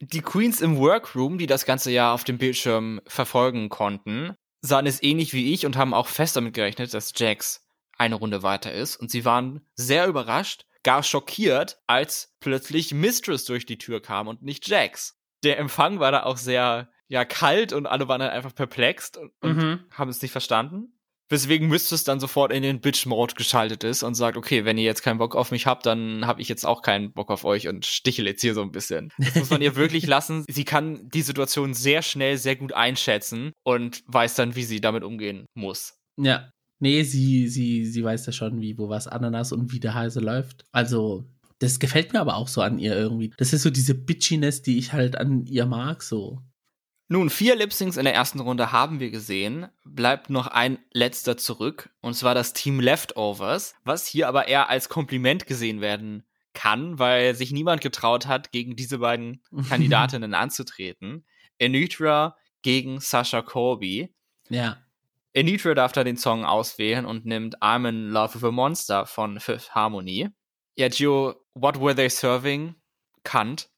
S1: Die Queens im Workroom, die das ganze Jahr auf dem Bildschirm verfolgen konnten, sahen es ähnlich wie ich und haben auch fest damit gerechnet, dass Jax eine Runde weiter ist. Und sie waren sehr überrascht, gar schockiert, als plötzlich Mistress durch die Tür kam und nicht Jax. Der Empfang war da auch sehr, ja, kalt und alle waren dann einfach perplext und, und
S2: Mhm.
S1: haben es nicht verstanden. Weswegen Mistress dann sofort in den Bitch-Mode geschaltet ist und sagt, okay, wenn ihr jetzt keinen Bock auf mich habt, dann habe ich jetzt auch keinen Bock auf euch und stichel jetzt hier so ein bisschen. Das muss man ihr wirklich (laughs) lassen. Sie kann die Situation sehr schnell, sehr gut einschätzen und weiß dann, wie sie damit umgehen muss.
S2: Ja. Nee, sie, sie, sie weiß ja schon, wie, wo was Ananas und wie der Hase läuft. Also, das gefällt mir aber auch so an ihr irgendwie. Das ist so diese Bitchiness, die ich halt an ihr mag, so.
S1: Nun, vier Lip-Syncs in der ersten Runde haben wir gesehen. Bleibt noch ein letzter zurück. Und zwar das Team Leftovers, was hier aber eher als Kompliment gesehen werden kann, weil sich niemand getraut hat, gegen diese beiden (laughs) Kandidatinnen anzutreten. Anitra gegen Sasha Colby.
S2: Ja.
S1: Anitra darf da den Song auswählen und nimmt I'm in Love with a Monster von Fifth Harmony. Ja, Gio, what were they serving? Cunt.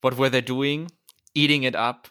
S1: What were they doing? Eating it up.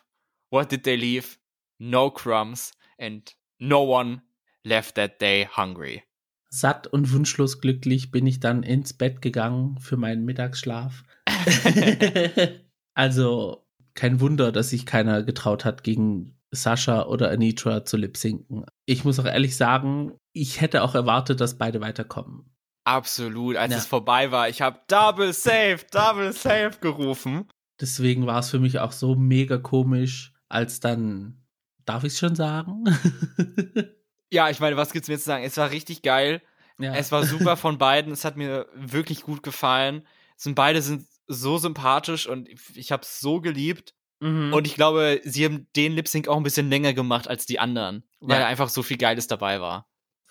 S1: What did they leave? No crumbs. And no one left that day hungry.
S2: Satt und wunschlos glücklich bin ich dann ins Bett gegangen für meinen Mittagsschlaf. (laughs) (laughs) also, kein Wunder, dass sich keiner getraut hat, gegen Sascha oder Anitra zu lip-sinken. Ich muss auch ehrlich sagen, ich hätte auch erwartet, dass beide weiterkommen.
S1: Absolut. Als
S2: Ja.
S1: es vorbei war, ich habe Double Safe, Double Safe gerufen.
S2: Deswegen war es für mich auch so mega komisch, als dann, darf ich es schon sagen? (laughs)
S1: Ja, ich meine, was gibt's mir zu sagen? Es war richtig geil.
S2: ja.
S1: Es war super von beiden. Es hat mir wirklich gut gefallen. Es sind beide sind so sympathisch und ich habe es so geliebt. Mhm. Und ich glaube, sie haben den Lip Sync auch ein bisschen länger gemacht als die anderen, weil ja. einfach so viel Geiles dabei war.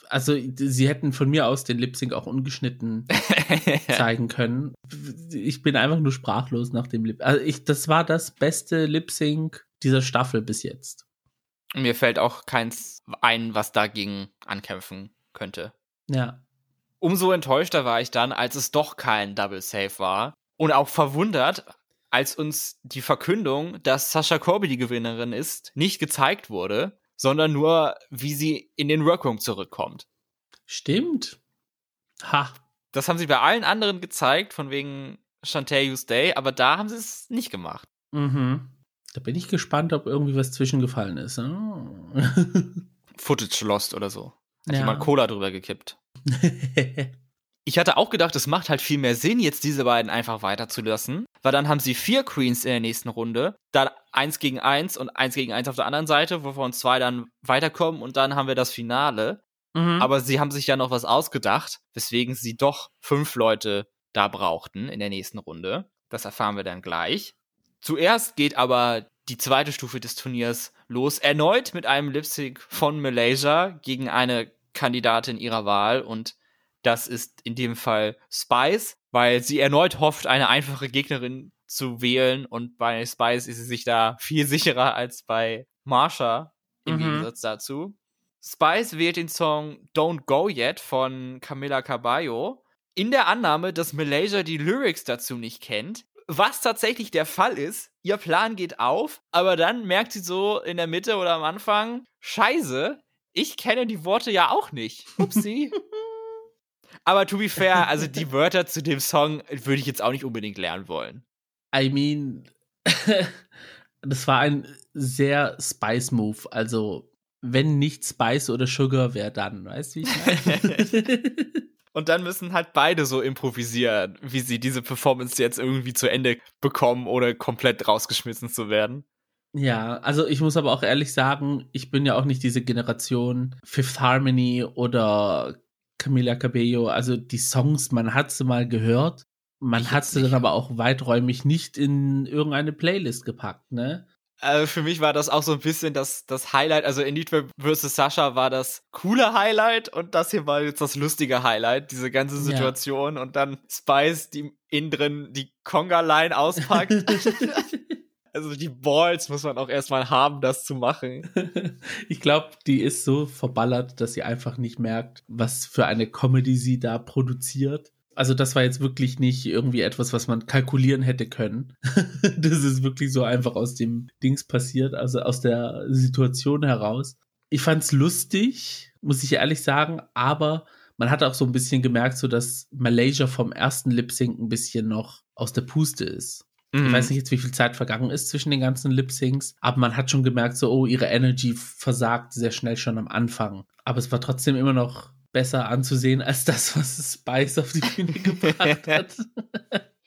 S2: Also, sie hätten von mir aus den Lip Sync auch ungeschnitten (laughs) zeigen können. Ich bin einfach nur sprachlos nach dem Lip. Also, ich, das war das beste Lip Sync dieser Staffel bis jetzt.
S1: Mir fällt auch keins ein, was dagegen ankämpfen könnte.
S2: Ja.
S1: Umso enttäuschter war ich dann, als es doch kein Double Save war. Und auch verwundert, als uns die Verkündung, dass Sascha Corby die Gewinnerin ist, nicht gezeigt wurde, sondern nur, wie sie in den Workroom zurückkommt.
S2: Stimmt. Ha.
S1: Das haben sie bei allen anderen gezeigt, von wegen Shantae Day, aber da haben sie es nicht gemacht.
S2: Mhm. Da bin ich gespannt, ob irgendwie was zwischengefallen ist. Oh. (laughs)
S1: Footage lost oder so. Hat ja. jemand Cola drüber gekippt. (laughs) ich hatte auch gedacht, es macht halt viel mehr Sinn, jetzt diese beiden einfach weiterzulassen, weil dann haben sie vier Queens in der nächsten Runde, dann eins gegen eins und eins gegen eins auf der anderen Seite, wovon zwei dann weiterkommen und dann haben wir das Finale. Mhm. Aber sie haben sich ja noch was ausgedacht, weswegen sie doch fünf Leute da brauchten in der nächsten Runde. Das erfahren wir dann gleich. Zuerst geht aber die zweite Stufe des Turniers los, erneut mit einem Lip-Sync von Malaysia gegen eine Kandidatin ihrer Wahl und das ist in dem Fall Spice, weil sie erneut hofft, eine einfache Gegnerin zu wählen und bei Spice ist sie sich da viel sicherer als bei Marsha im mhm. Gegensatz dazu. Spice wählt den Song Don't Go Yet von Camila Cabello in der Annahme, dass Malaysia die Lyrics dazu nicht kennt was tatsächlich der Fall ist. Ihr Plan geht auf, aber dann merkt sie so in der Mitte oder am Anfang, scheiße, ich kenne die Worte ja auch nicht. Upsi. (laughs) aber to be fair, also die Wörter zu dem Song würde ich jetzt auch nicht unbedingt lernen wollen.
S2: I mean, (laughs) das war ein sehr Spice-Move. Also, wenn nicht Spice oder Sugar, wer dann? Weißt du, wie ich meine? (laughs)
S1: Und dann müssen halt beide so improvisieren, wie sie diese Performance jetzt irgendwie zu Ende bekommen oder komplett rausgeschmissen zu werden.
S2: Ja, also ich muss aber auch ehrlich sagen, ich bin ja auch nicht diese Generation Fifth Harmony oder Camila Cabello. Also die Songs, man hat sie mal gehört, man hat sie dann aber auch weiträumig nicht in irgendeine Playlist gepackt, ne?
S1: Also für mich war das auch so ein bisschen das, das Highlight. Also Enitra vs. Sascha war das coole Highlight und das hier war jetzt das lustige Highlight, diese ganze Situation. Ja. Und dann Spice, die innen drin die Conga-Line auspackt. (laughs) also die Balls muss man auch erstmal haben, das zu machen. (laughs)
S2: Ich glaube, die ist so verballert, dass sie einfach nicht merkt, was für eine Comedy sie da produziert. Also das war jetzt wirklich nicht irgendwie etwas, was man kalkulieren hätte können. (laughs) das ist wirklich so einfach aus dem Dings passiert, also aus der Situation heraus. Ich fand's lustig, muss ich ehrlich sagen, aber man hat auch so ein bisschen gemerkt, so dass Malaysia vom ersten Lip Sync ein bisschen noch aus der Puste ist. Mhm. Ich weiß nicht jetzt, wie viel Zeit vergangen ist zwischen den ganzen Lip Syncs, aber man hat schon gemerkt, so, oh, ihre Energy versagt sehr schnell schon am Anfang. Aber es war trotzdem immer noch besser anzusehen als das, was Spice auf die Bühne (laughs) gebracht hat.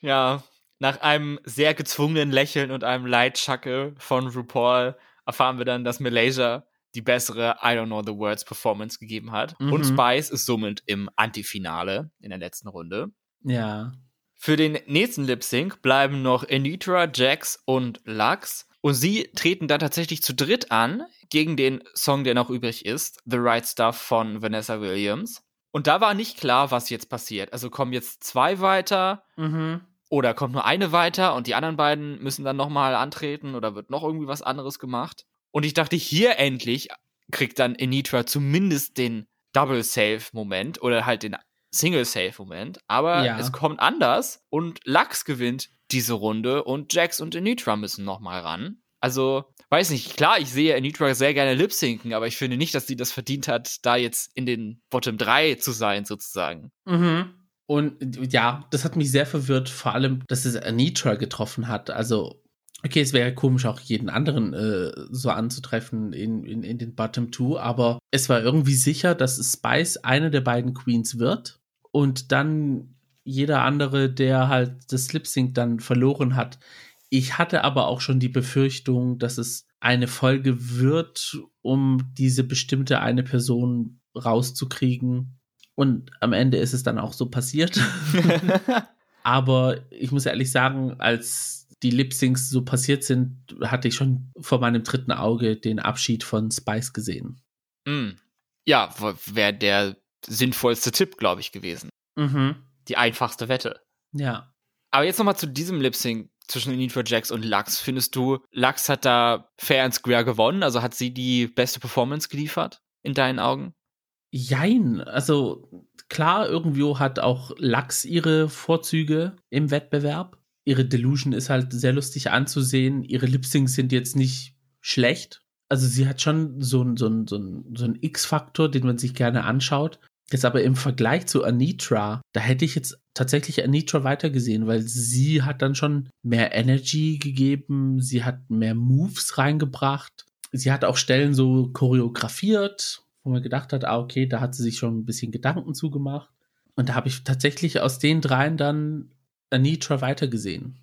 S1: ja, nach einem sehr gezwungenen Lächeln und einem Leitschacke von RuPaul erfahren wir dann, dass Malaysia die bessere I Don't Know the Words Performance gegeben hat. Mhm. Und Spice ist somit im Antifinale in der letzten Runde.
S2: Ja.
S1: Für den nächsten Lip Sync bleiben noch Anitra, Jax und Lux. Und sie treten dann tatsächlich zu dritt an gegen den Song, der noch übrig ist, The Right Stuff von Vanessa Williams. Und da war nicht klar, was jetzt passiert. Also kommen jetzt zwei weiter mhm. oder kommt nur eine weiter und die anderen beiden müssen dann nochmal antreten oder wird noch irgendwie was anderes gemacht. Und ich dachte, hier endlich kriegt dann Anitra zumindest den Double Save Moment oder halt den Single Save Moment. Aber ja. es kommt anders und Lux gewinnt diese Runde und Jax und Anitra müssen nochmal ran. Also, weiß nicht, klar, ich sehe Anitra sehr gerne lip-sinken, aber ich finde nicht, dass sie das verdient hat, da jetzt in den Bottom 3 zu sein, sozusagen.
S2: Mhm. Und ja, das hat mich sehr verwirrt, vor allem, dass es Anitra getroffen hat. Also, okay, es wäre komisch, auch jeden anderen äh, so anzutreffen in, in, in den Bottom 2, aber es war irgendwie sicher, dass Spice eine der beiden Queens wird und dann jeder andere, der halt das Lip Sync dann verloren hat. Ich hatte aber auch schon die Befürchtung, dass es eine Folge wird, um diese bestimmte eine Person rauszukriegen. Und am Ende ist es dann auch so passiert. (laughs) (laughs) aber ich muss ehrlich sagen, als die Lip-Syncs so passiert sind, hatte ich schon vor meinem dritten Auge den Abschied von Spice gesehen.
S1: Mm. Ja, wäre der sinnvollste Tipp, glaube ich, gewesen.
S2: Mhm.
S1: Die einfachste Wette.
S2: Ja.
S1: Aber jetzt nochmal zu diesem Lip-Sync zwischen Nitro Jax und Lux. Findest du, Lux hat da fair and square gewonnen? Also hat sie die beste Performance geliefert? In deinen Augen?
S2: Jein. Also klar, irgendwo hat auch Lux ihre Vorzüge im Wettbewerb. Ihre Delusion ist halt sehr lustig anzusehen. Ihre Lip-Syncs sind jetzt nicht schlecht. Also sie hat schon so einen so so ein, so ein X-Faktor, den man sich gerne anschaut. Jetzt aber im Vergleich zu Anitra, da hätte ich jetzt tatsächlich Anitra weitergesehen, weil sie hat dann schon mehr Energy gegeben, sie hat mehr Moves reingebracht. Sie hat auch Stellen so choreografiert, wo man gedacht hat, ah, okay, da hat sie sich schon ein bisschen Gedanken zugemacht. Und da habe ich tatsächlich aus den dreien dann Anitra weitergesehen.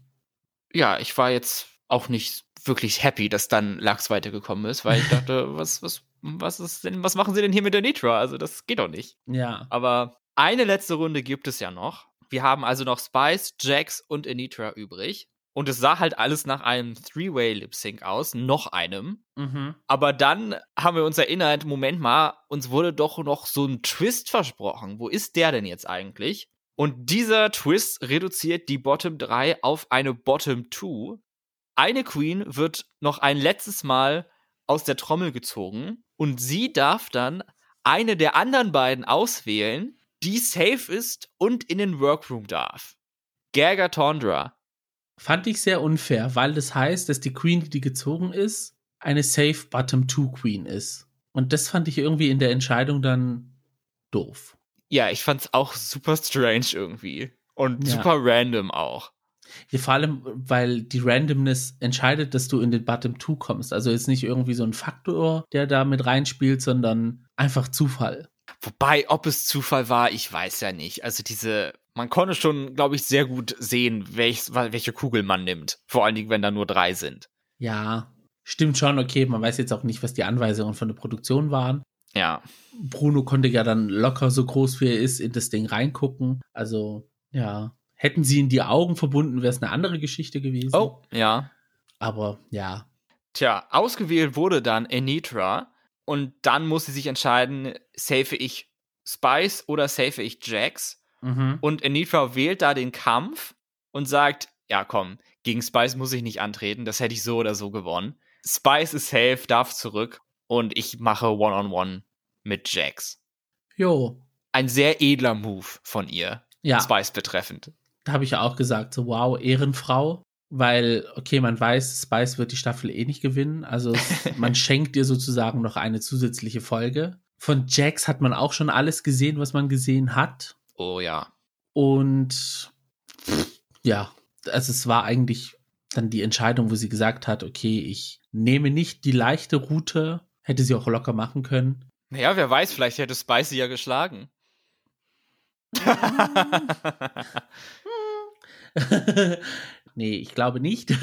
S1: Ja, ich war jetzt auch nicht wirklich happy, dass dann Lachs weitergekommen ist, weil ich (laughs) dachte, was, was, was ist denn, was machen sie denn hier mit der Nitra? Also, das geht doch nicht.
S2: Ja.
S1: Aber eine letzte Runde gibt es ja noch. Wir haben also noch Spice, Jax und Anitra übrig. Und es sah halt alles nach einem Three-Way-Lip-Sync aus, noch einem.
S2: Mhm.
S1: Aber dann haben wir uns erinnert, Moment mal, uns wurde doch noch so ein Twist versprochen. Wo ist der denn jetzt eigentlich? Und dieser Twist reduziert die Bottom 3 auf eine Bottom 2. Eine Queen wird noch ein letztes Mal aus der Trommel gezogen und sie darf dann eine der anderen beiden auswählen, die safe ist und in den Workroom darf. Gerga Tondra.
S2: Fand ich sehr unfair, weil das heißt, dass die Queen, die gezogen ist, eine safe Bottom 2 Queen ist. Und das fand ich irgendwie in der Entscheidung dann doof.
S1: Ja, ich fand's auch super strange irgendwie. Und ja. super random auch.
S2: Ja, vor allem, weil die Randomness entscheidet, dass du in den Bottom 2 kommst. Also jetzt nicht irgendwie so ein Faktor, der da mit reinspielt, sondern einfach Zufall.
S1: Wobei, ob es Zufall war, ich weiß ja nicht. Also diese, man konnte schon, glaube ich, sehr gut sehen, welch, welche Kugel man nimmt. Vor allen Dingen, wenn da nur drei sind.
S2: Ja, stimmt schon, okay. Man weiß jetzt auch nicht, was die Anweisungen von der Produktion waren.
S1: Ja.
S2: Bruno konnte ja dann locker so groß wie er ist in das Ding reingucken. Also, ja. Hätten sie in die Augen verbunden, wäre es eine andere Geschichte gewesen.
S1: Oh, ja.
S2: Aber ja.
S1: Tja, ausgewählt wurde dann Anitra und dann muss sie sich entscheiden, safe ich Spice oder safe ich Jax.
S2: Mhm.
S1: Und Anitra wählt da den Kampf und sagt, ja komm, gegen Spice muss ich nicht antreten, das hätte ich so oder so gewonnen. Spice ist safe, darf zurück und ich mache One-on-One -on -one mit Jax.
S2: Jo.
S1: Ein sehr edler Move von ihr,
S2: ja.
S1: Spice betreffend
S2: da habe ich ja auch gesagt, so wow, Ehrenfrau, weil, okay, man weiß, Spice wird die Staffel eh nicht gewinnen, also (laughs) man schenkt ihr sozusagen noch eine zusätzliche Folge. Von Jax hat man auch schon alles gesehen, was man gesehen hat.
S1: Oh ja.
S2: Und ja, also es war eigentlich dann die Entscheidung, wo sie gesagt hat, okay, ich nehme nicht die leichte Route, hätte sie auch locker machen können.
S1: Naja, wer weiß, vielleicht hätte Spicy ja geschlagen. (laughs)
S2: nee, ich glaube nicht.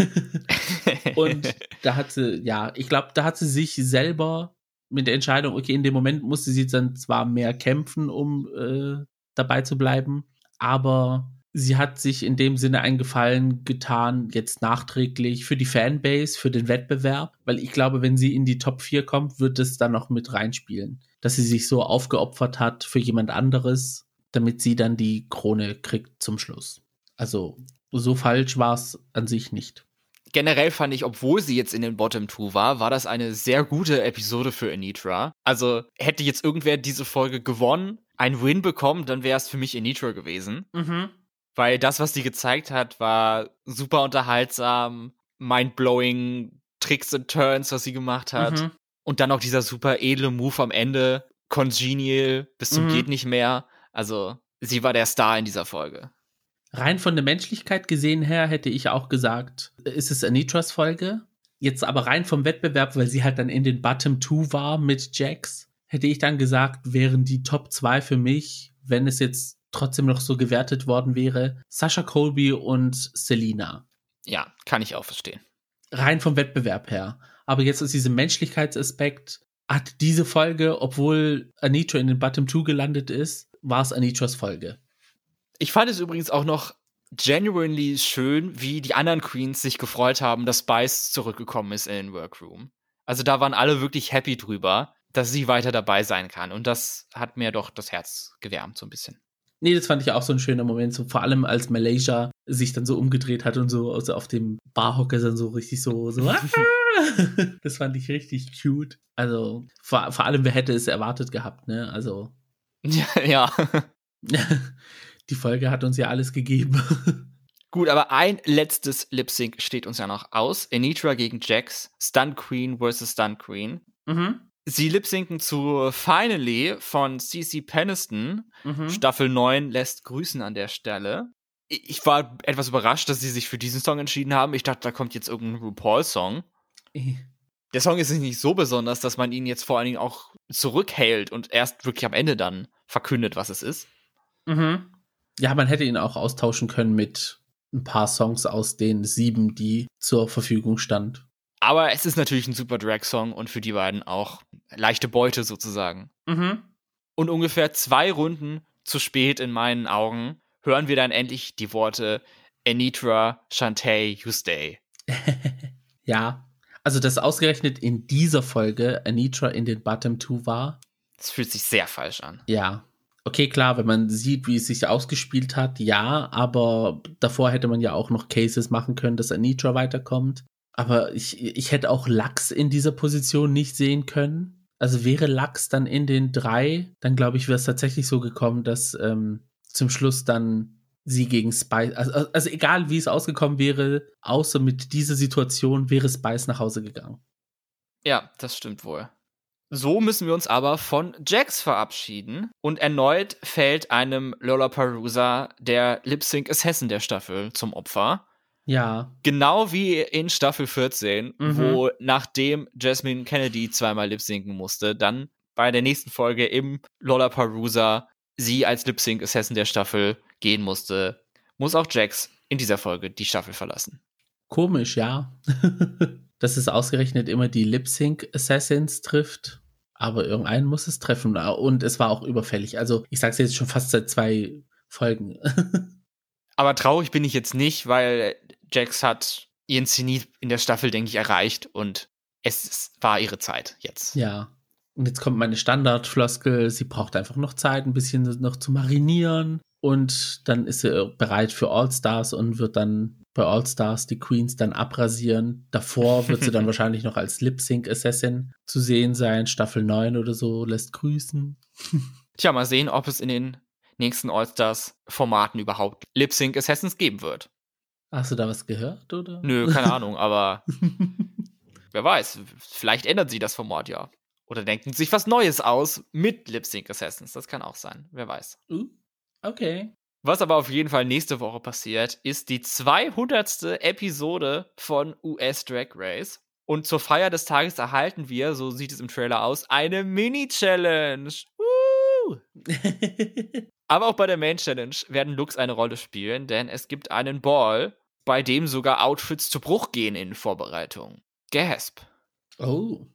S2: (laughs) und da hat sie, ja, ich glaube, da hat sie sich selber mit der Entscheidung, okay, in dem Moment musste sie dann zwar mehr kämpfen, um äh, dabei zu bleiben, aber sie hat sich in dem Sinne einen Gefallen getan, jetzt nachträglich für die Fanbase, für den Wettbewerb, weil ich glaube, wenn sie in die Top 4 kommt, wird es dann noch mit reinspielen, dass sie sich so aufgeopfert hat für jemand anderes, damit sie dann die Krone kriegt zum Schluss. Also so falsch war es an sich nicht.
S1: Generell fand ich, obwohl sie jetzt in den Bottom 2 war, war das eine sehr gute Episode für Anitra. Also hätte jetzt irgendwer diese Folge gewonnen, ein Win bekommen, dann wäre es für mich Anitra gewesen.
S2: Mhm.
S1: Weil das, was sie gezeigt hat, war super unterhaltsam, mindblowing Tricks und Turns, was sie gemacht hat. Mhm. Und dann auch dieser super edle Move am Ende, congenial bis zum mhm. geht nicht mehr. Also sie war der Star in dieser Folge.
S2: Rein von der Menschlichkeit gesehen her hätte ich auch gesagt, ist es Anitras Folge. Jetzt aber rein vom Wettbewerb, weil sie halt dann in den Bottom 2 war mit Jax, hätte ich dann gesagt, wären die Top 2 für mich, wenn es jetzt trotzdem noch so gewertet worden wäre, Sascha Colby und Selina.
S1: Ja, kann ich auch verstehen.
S2: Rein vom Wettbewerb her. Aber jetzt aus diesem Menschlichkeitsaspekt hat diese Folge, obwohl Anitra in den Bottom 2 gelandet ist, war es Anitras Folge.
S1: Ich fand es übrigens auch noch genuinely schön, wie die anderen Queens sich gefreut haben, dass Spice zurückgekommen ist in den Workroom. Also da waren alle wirklich happy drüber, dass sie weiter dabei sein kann. Und das hat mir doch das Herz gewärmt, so ein bisschen.
S2: Nee, das fand ich auch so ein schöner Moment, so vor allem als Malaysia sich dann so umgedreht hat und so also auf dem Barhocker dann so richtig so, so (laughs) (laughs) das fand ich richtig cute. Also vor, vor allem, wer hätte es erwartet gehabt, ne? Also.
S1: Ja. ja. (laughs)
S2: Die Folge hat uns ja alles gegeben. (laughs)
S1: Gut, aber ein letztes Lip Sync steht uns ja noch aus. Anitra gegen Jax, Stunt Queen versus Stunt Queen. Mhm. Sie lip sinken zu Finally von CC Peniston. Mhm. Staffel 9 lässt grüßen an der Stelle. Ich war etwas überrascht, dass sie sich für diesen Song entschieden haben. Ich dachte, da kommt jetzt irgendein RuPaul-Song. Der Song ist nicht so besonders, dass man ihn jetzt vor allen Dingen auch zurückhält und erst wirklich am Ende dann verkündet, was es ist.
S2: Mhm. Ja, man hätte ihn auch austauschen können mit ein paar Songs aus den sieben, die zur Verfügung stand.
S1: Aber es ist natürlich ein super Drag-Song und für die beiden auch leichte Beute sozusagen. Mhm. Und ungefähr zwei Runden zu spät in meinen Augen hören wir dann endlich die Worte Anitra, Shantae, you stay. (laughs)
S2: ja, also dass ausgerechnet in dieser Folge Anitra in den Bottom Two war.
S1: Das fühlt sich sehr falsch an.
S2: Ja, Okay, klar, wenn man sieht, wie es sich ausgespielt hat, ja, aber davor hätte man ja auch noch Cases machen können, dass Anitra weiterkommt. Aber ich, ich hätte auch Lachs in dieser Position nicht sehen können. Also wäre Lachs dann in den drei, dann glaube ich, wäre es tatsächlich so gekommen, dass ähm, zum Schluss dann sie gegen Spice, also, also egal wie es ausgekommen wäre, außer mit dieser Situation wäre Spice nach Hause gegangen.
S1: Ja, das stimmt wohl. So müssen wir uns aber von Jax verabschieden und erneut fällt einem Lollapalooza der Lip Sync Assassin der Staffel zum Opfer.
S2: Ja.
S1: Genau wie in Staffel 14, mhm. wo nachdem Jasmine Kennedy zweimal lip sinken musste, dann bei der nächsten Folge im Lollapalooza sie als Lip Sync Assassin der Staffel gehen musste, muss auch Jax in dieser Folge die Staffel verlassen.
S2: Komisch, ja. (laughs) dass es ausgerechnet immer die Lip Sync Assassins trifft. Aber irgendeinen muss es treffen. Und es war auch überfällig. Also, ich sag's jetzt schon fast seit zwei Folgen. (laughs)
S1: aber traurig bin ich jetzt nicht, weil Jax hat ihren Zenit in der Staffel, denke ich, erreicht. Und es war ihre Zeit jetzt.
S2: Ja. Und jetzt kommt meine Standardfloskel. Sie braucht einfach noch Zeit, ein bisschen noch zu marinieren. Und dann ist sie bereit für All-Stars und wird dann bei All Stars die Queens dann abrasieren. Davor wird sie dann (laughs) wahrscheinlich noch als Lip Sync Assassin zu sehen sein. Staffel 9 oder so lässt grüßen.
S1: Tja, mal sehen, ob es in den nächsten All Stars Formaten überhaupt Lip Sync Assassins geben wird.
S2: Hast du da was gehört, oder?
S1: Nö, keine Ahnung, aber (laughs) wer weiß, vielleicht ändern sie das Format ja. Oder denken sich was Neues aus mit Lip Sync Assassins. Das kann auch sein, wer weiß.
S2: Uh, okay.
S1: Was aber auf jeden Fall nächste Woche passiert, ist die 200. Episode von US Drag Race. Und zur Feier des Tages erhalten wir, so sieht es im Trailer aus, eine Mini-Challenge. (laughs) aber auch bei der Main-Challenge werden Looks eine Rolle spielen, denn es gibt einen Ball, bei dem sogar Outfits zu Bruch gehen in Vorbereitung. Gasp.
S2: Oh.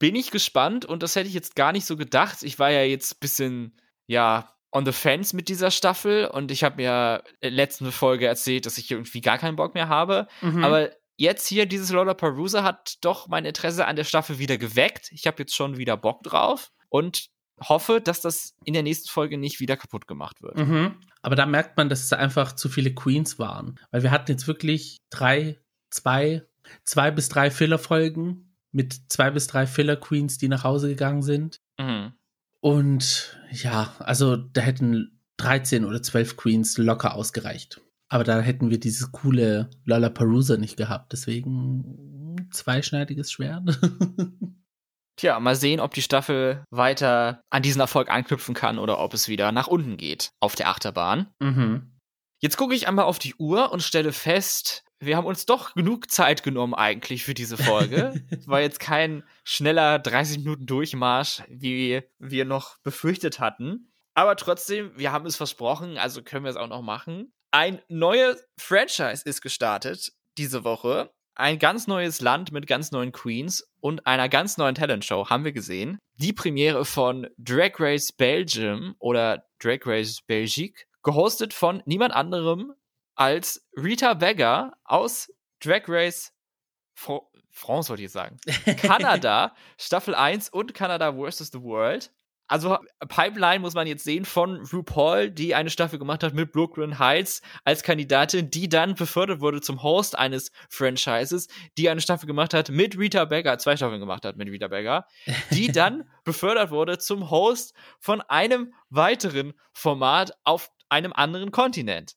S1: Bin ich gespannt und das hätte ich jetzt gar nicht so gedacht. Ich war ja jetzt ein bisschen, ja, on the fence mit dieser Staffel und ich habe mir letzte Folge erzählt, dass ich irgendwie gar keinen Bock mehr habe. Mhm. Aber jetzt hier, dieses Lollapalooza hat doch mein Interesse an der Staffel wieder geweckt. Ich habe jetzt schon wieder Bock drauf und hoffe, dass das in der nächsten Folge nicht wieder kaputt gemacht wird.
S2: Mhm. Aber da merkt man, dass es einfach zu viele Queens waren. Weil wir hatten jetzt wirklich drei, zwei, zwei bis drei Filler-Folgen mit zwei bis drei Filler-Queens, die nach Hause gegangen sind. Mhm. Und ja, also da hätten 13 oder 12 Queens locker ausgereicht. Aber da hätten wir dieses coole Lollapalooza nicht gehabt. Deswegen zweischneidiges Schwert. (laughs)
S1: Tja, mal sehen, ob die Staffel weiter an diesen Erfolg anknüpfen kann oder ob es wieder nach unten geht auf der Achterbahn. Mhm. Jetzt gucke ich einmal auf die Uhr und stelle fest, wir haben uns doch genug Zeit genommen eigentlich für diese Folge. (laughs) War jetzt kein schneller 30 Minuten Durchmarsch, wie wir noch befürchtet hatten. Aber trotzdem, wir haben es versprochen, also können wir es auch noch machen. Ein neues Franchise ist gestartet diese Woche. Ein ganz neues Land mit ganz neuen Queens und einer ganz neuen Talentshow haben wir gesehen. Die Premiere von Drag Race Belgium oder Drag Race Belgique, gehostet von niemand anderem als Rita Beggar aus Drag Race Fr France, wollte ich sagen. (laughs) Kanada, Staffel 1 und Kanada vs. the World. Also Pipeline muss man jetzt sehen von RuPaul, die eine Staffel gemacht hat mit Brooklyn Heights als Kandidatin, die dann befördert wurde zum Host eines Franchises, die eine Staffel gemacht hat mit Rita Beggar, zwei Staffeln gemacht hat mit Rita Beggar, die (laughs) dann befördert wurde zum Host von einem weiteren Format auf einem anderen Kontinent.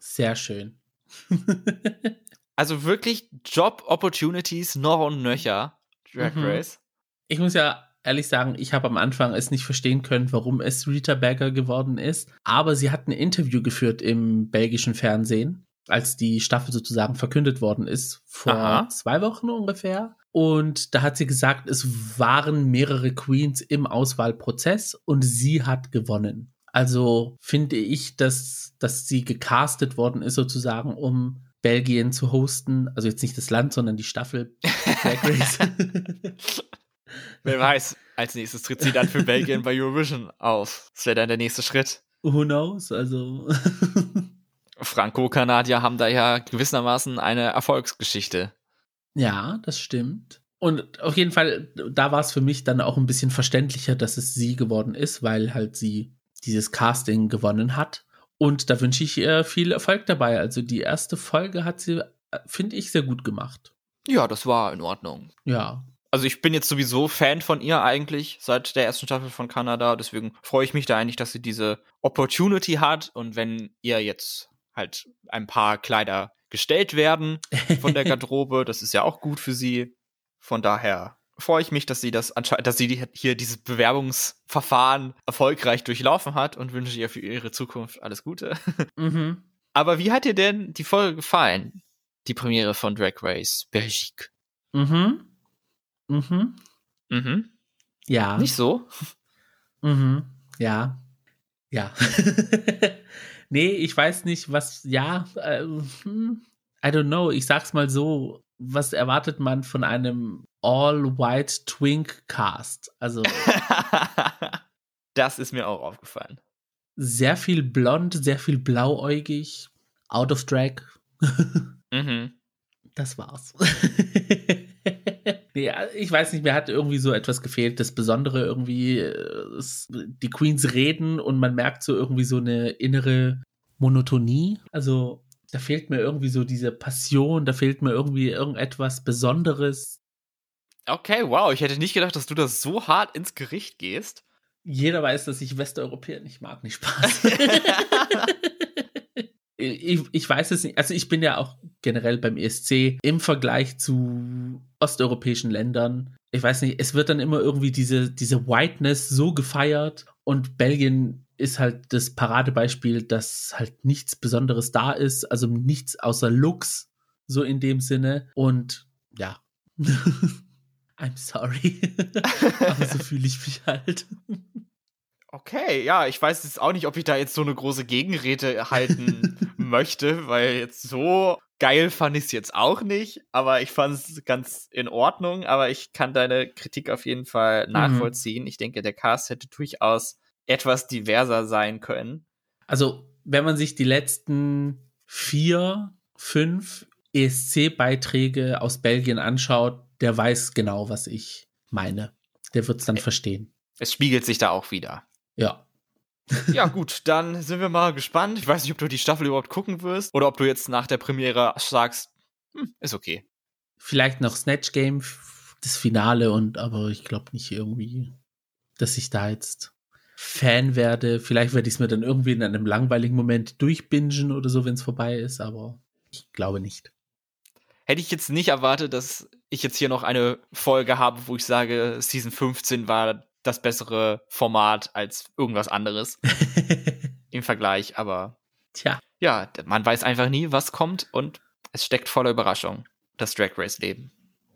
S2: Sehr schön. (laughs)
S1: also wirklich Job Opportunities noch und nöcher. Drag mhm. Race.
S2: Ich muss ja ehrlich sagen, ich habe am Anfang es nicht verstehen können, warum es Rita Berger geworden ist. Aber sie hat ein Interview geführt im belgischen Fernsehen, als die Staffel sozusagen verkündet worden ist, vor Aha. zwei Wochen ungefähr. Und da hat sie gesagt, es waren mehrere Queens im Auswahlprozess und sie hat gewonnen. Also finde ich, dass, dass sie gecastet worden ist, sozusagen, um Belgien zu hosten. Also jetzt nicht das Land, sondern die Staffel Drag Race. (laughs)
S1: Wer weiß, als nächstes tritt sie dann für Belgien bei Eurovision auf. Das wäre dann der nächste Schritt.
S2: Who knows? Also. (laughs)
S1: Franco-Kanadier haben da ja gewissermaßen eine Erfolgsgeschichte.
S2: Ja, das stimmt. Und auf jeden Fall, da war es für mich dann auch ein bisschen verständlicher, dass es sie geworden ist, weil halt sie dieses Casting gewonnen hat. Und da wünsche ich ihr viel Erfolg dabei. Also die erste Folge hat sie, finde ich, sehr gut gemacht.
S1: Ja, das war in Ordnung.
S2: Ja,
S1: also ich bin jetzt sowieso Fan von ihr eigentlich seit der ersten Staffel von Kanada, deswegen freue ich mich da eigentlich, dass sie diese Opportunity hat und wenn ihr jetzt halt ein paar Kleider gestellt werden von der (laughs) Garderobe, das ist ja auch gut für sie. Von daher freue ich mich, dass sie das anscheinend, dass sie hier dieses Bewerbungsverfahren erfolgreich durchlaufen hat und wünsche ihr für ihre Zukunft alles Gute. (laughs) Mhm. Aber wie hat dir denn die Folge gefallen? Die Premiere von Drag Race Belgique.
S2: Mhm. Mhm.
S1: Mhm.
S2: Ja.
S1: Nicht so?
S2: Mhm. Ja. Ja. (laughs) nee, ich weiß nicht, was, ja, äh, I don't know, ich sag's mal so, was erwartet man von einem All-White Twink Cast? Also. (laughs)
S1: das ist mir auch aufgefallen.
S2: Sehr viel blond, sehr viel blauäugig, out of drag. (laughs)
S1: mhm.
S2: Das war's. (laughs) nee, ich weiß nicht, mir hat irgendwie so etwas gefehlt. Das Besondere irgendwie, äh, die Queens reden und man merkt so irgendwie so eine innere Monotonie. Also da fehlt mir irgendwie so diese Passion, da fehlt mir irgendwie irgendetwas Besonderes.
S1: Okay, wow, ich hätte nicht gedacht, dass du das so hart ins Gericht gehst.
S2: Jeder weiß, dass ich Westeuropäer nicht mag, nicht Spaß. (laughs) ich, ich weiß es nicht. Also ich bin ja auch generell beim ESC im Vergleich zu osteuropäischen Ländern. Ich weiß nicht, es wird dann immer irgendwie diese, diese Whiteness so gefeiert und Belgien ist halt das Paradebeispiel, dass halt nichts Besonderes da ist, also nichts außer Looks, so in dem Sinne. Und ja. (laughs) I'm sorry. (laughs) Aber so fühle ich mich halt.
S1: Okay, ja, ich weiß jetzt auch nicht, ob ich da jetzt so eine große Gegenrede halten (laughs) möchte, weil jetzt so geil fand ich es jetzt auch nicht, aber ich fand es ganz in Ordnung, aber ich kann deine Kritik auf jeden Fall mhm. nachvollziehen. Mhm. Ich denke, der Cast hätte durchaus etwas diverser sein können.
S2: Also, wenn man sich die letzten vier, fünf ESC-Beiträge aus Belgien anschaut, der weiß genau, was ich meine. Der wird es dann verstehen.
S1: Es spiegelt sich da auch wieder.
S2: Ja.
S1: ja, gut, dann sind wir mal gespannt. Ich weiß nicht, ob du die Staffel überhaupt gucken wirst oder ob du jetzt nach der Premiere sagst, hm, ist okay.
S2: Vielleicht noch Snatch Game, das Finale und aber ich glaube nicht irgendwie, dass ich da jetzt Fan werde. Vielleicht werde ich es mir dann irgendwie in einem langweiligen Moment durchbingen oder so, wenn es vorbei ist, aber ich glaube nicht.
S1: Hätte ich jetzt nicht erwartet, dass ich jetzt hier noch eine Folge habe, wo ich sage, Season 15 war das bessere Format als irgendwas anderes (laughs) im Vergleich, aber
S2: tja.
S1: Ja, man weiß einfach nie, was kommt und es steckt voller Überraschung, das Drag Race Leben.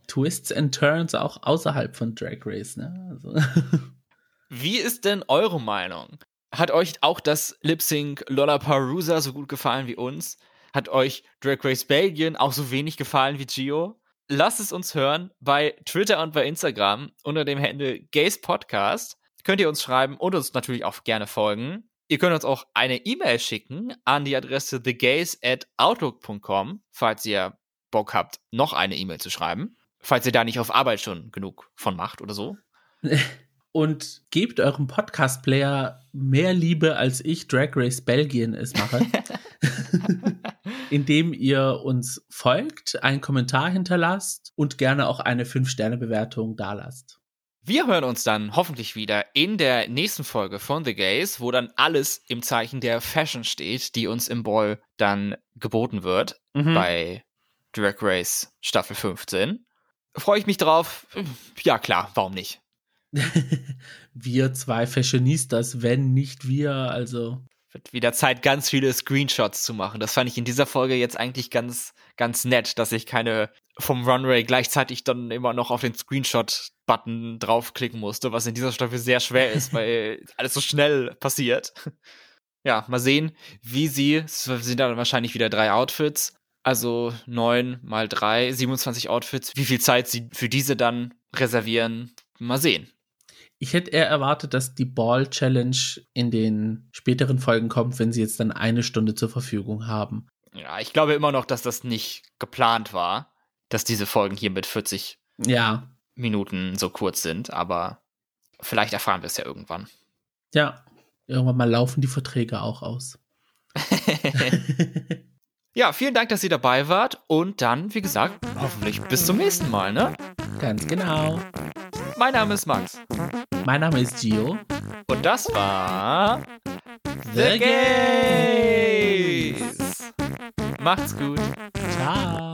S2: Twists and Turns auch außerhalb von Drag Race, ne? Also. (laughs)
S1: Wie ist denn eure Meinung? Hat euch auch das Lip Sync Lollapalooza so gut gefallen wie uns? Hat euch Drag Race Belgien auch so wenig gefallen wie Gio? Lasst es uns hören bei Twitter und bei Instagram unter dem Handle Gays Podcast. Könnt ihr uns schreiben und uns natürlich auch gerne folgen. Ihr könnt uns auch eine E-Mail schicken an die Adresse thegays at outlook.com, falls ihr Bock habt, noch eine E-Mail zu schreiben. Falls ihr da nicht auf Arbeit schon genug von macht oder so. (laughs)
S2: Und gebt eurem Podcast-Player mehr Liebe, als ich Drag Race Belgien es mache. (laughs) indem ihr uns folgt, einen Kommentar hinterlasst und gerne auch eine 5-Sterne-Bewertung dalasst.
S1: Wir hören uns dann hoffentlich wieder in der nächsten Folge von The Gays, wo dann alles im Zeichen der Fashion steht, die uns im Ball dann geboten wird mhm. bei Drag Race Staffel 15. Freue ich mich drauf? Ja, klar, warum nicht? (laughs)
S2: wir zwei Fashionistas, wenn nicht wir, also.
S1: Wird wieder Zeit, ganz viele Screenshots zu machen. Das fand ich in dieser Folge jetzt eigentlich ganz, ganz nett, dass ich keine vom Runway gleichzeitig dann immer noch auf den Screenshot-Button draufklicken musste, was in dieser Staffel sehr schwer ist, weil (laughs) alles so schnell passiert. Ja, mal sehen, wie sie, es sind dann wahrscheinlich wieder drei Outfits, also neun mal drei, 27 Outfits, wie viel Zeit sie für diese dann reservieren, mal sehen.
S2: Ich hätte eher erwartet, dass die Ball Challenge in den späteren Folgen kommt, wenn sie jetzt dann eine Stunde zur Verfügung haben.
S1: Ja, ich glaube immer noch, dass das nicht geplant war, dass diese Folgen hier mit 40
S2: ja.
S1: Minuten so kurz sind, aber vielleicht erfahren wir es ja irgendwann.
S2: Ja, irgendwann mal laufen die Verträge auch aus. (laughs) (laughs)
S1: ja, vielen Dank, dass ihr dabei wart und dann, wie gesagt, hoffentlich bis zum nächsten Mal, ne?
S2: Ganz genau.
S1: Mein Name ist Max.
S2: Mein Name ist Gio.
S1: Und das war The Gays. Macht's gut.
S2: Ciao.